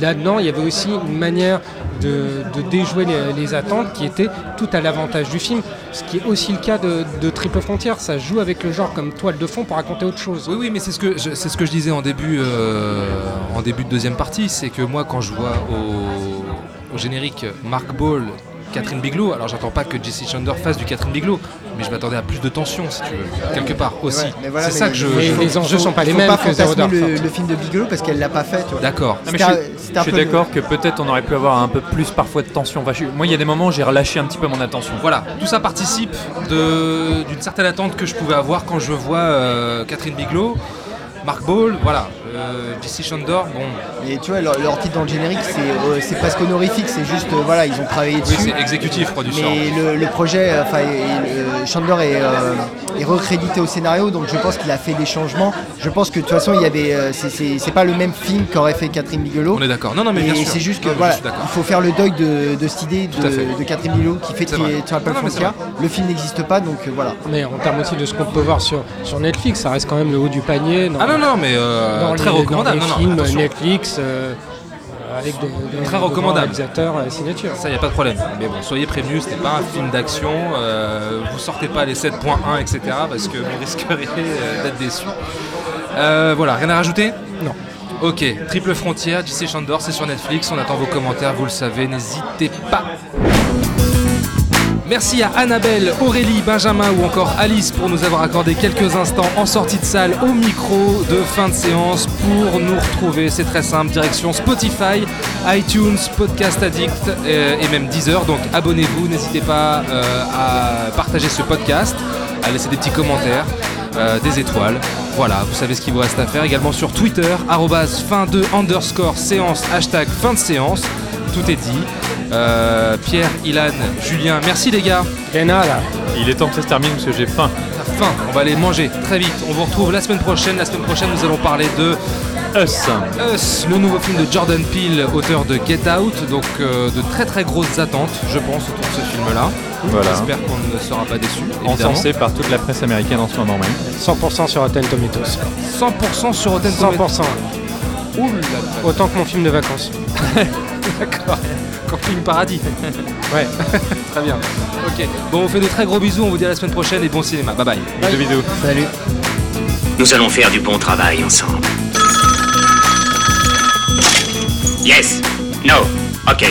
là-dedans, il y avait aussi une manière de, déjouer les, attentes qui était tout à l'avantage du film. Ce qui est aussi le cas de, Triple Frontière. Ça joue avec le genre comme toile de fond pour raconter autre chose.
Oui, oui, mais c'est ce que je, c'est ce que je disais en début, euh, en début de deuxième partie, c'est que moi, quand je vois au générique Mark Ball, Catherine Bigelow, alors j'attends pas que Jesse Chandler fasse du Catherine Bigelow, mais je m'attendais à plus de tension, si tu veux, quelque part aussi.
Ouais, voilà,
c'est ça que je.
mais
je-
les enjeux sont pas les
faut
mêmes
pas
que
fantasmer
Zero Dark
le, le film de Bigelow parce qu'elle l'a pas fait. tu vois.
D'accord.
Je suis, je d'accord que peut-être on aurait pu avoir un peu plus parfois de tension. Enfin, je suis- moi, il y a des moments où j'ai relâché un petit peu mon attention.
Voilà, tout ça participe d'une certaine attente que je pouvais avoir quand je vois euh, Catherine Bigelow, Mark Ball, voilà, euh, Jesse Chandler, bon,
Et tu vois, leur, leur titre dans le générique, c'est euh, c'est presque honorifique, c'est juste, euh, voilà, ils ont travaillé
oui,
dessus.
c'est exécutif, producer.
mais le, le projet, euh, enfin, et, Chandler est, euh, est recrédité au scénario, donc je pense qu'il a fait des changements. Je pense que de toute façon, il y avait, euh, c'est- pas le même film qu'aurait fait Catherine Bigelow.
On est d'accord. Non, non, mais bien sûr.
c'est juste que
Non, mais
voilà, il faut faire le deuil de, de cette idée de, de Catherine Bigelow qui fait qu'il est
mais.
Le film n'existe pas, donc euh, voilà.
Mais en termes aussi de ce qu'on peut voir sur, sur Netflix, ça reste quand même le haut du panier. dans-
Ah non, non, mais euh,
dans
très recommandable.
dans les
Non, non.
Netflix euh, avec de, de-
Très
de
recommandable.
euh, signature.
Ça, y a pas de problème. Mais bon, soyez prévenus, ce n'est pas un film d'action. euh, vous sortez pas les 7.1, etc. parce que vous risqueriez euh, d'être déçus. Euh, voilà, rien à rajouter?
Non.
Ok, Triple Frontière, JC Chandor, c'est sur Netflix. On attend vos commentaires, vous le savez, n'hésitez pas. Merci à Annabelle, Aurélie, Benjamin ou encore Alice pour nous avoir accordé quelques instants en sortie de salle au micro de fin de séance pour nous retrouver. C'est très simple, direction Spotify, iTunes, Podcast Addict euh, et même Deezer. Donc abonnez-vous, n'hésitez pas euh, à partager ce podcast, à laisser des petits commentaires, euh, des étoiles. Voilà, vous savez ce qu'il vous reste à faire. Également sur Twitter, arrobase fin de underscore séance, hashtag fin de séance. Tout est dit. Euh, Pierre, Ilan, Julien, merci les gars.
Et nada.
Il est temps que ça se termine parce que j'ai faim.
Faim, on va aller manger très vite. On vous retrouve la semaine prochaine. La semaine prochaine, nous allons parler de
Us.
Us, le nouveau film de Jordan Peele, auteur de Get Out. Donc euh, de très très grosses attentes, je pense, autour de ce film-là.
Voilà.
J'espère qu'on ne sera pas déçu.
Encensé par toute la presse américaine en ce moment même.
100% sur Rotten Tomatoes.
100% sur Rotten Tomatoes.
100%.
Ouh là là.
Autant que mon film de vacances.
D'accord. Camping Paradis.
Ouais.
Très bien. Ok. Bon, on fait de très gros bisous. On vous dit à la semaine prochaine et bon cinéma. Bye bye.
Bisous, bisous.
Salut.
Nous allons faire du bon travail ensemble. Yes. No. Ok.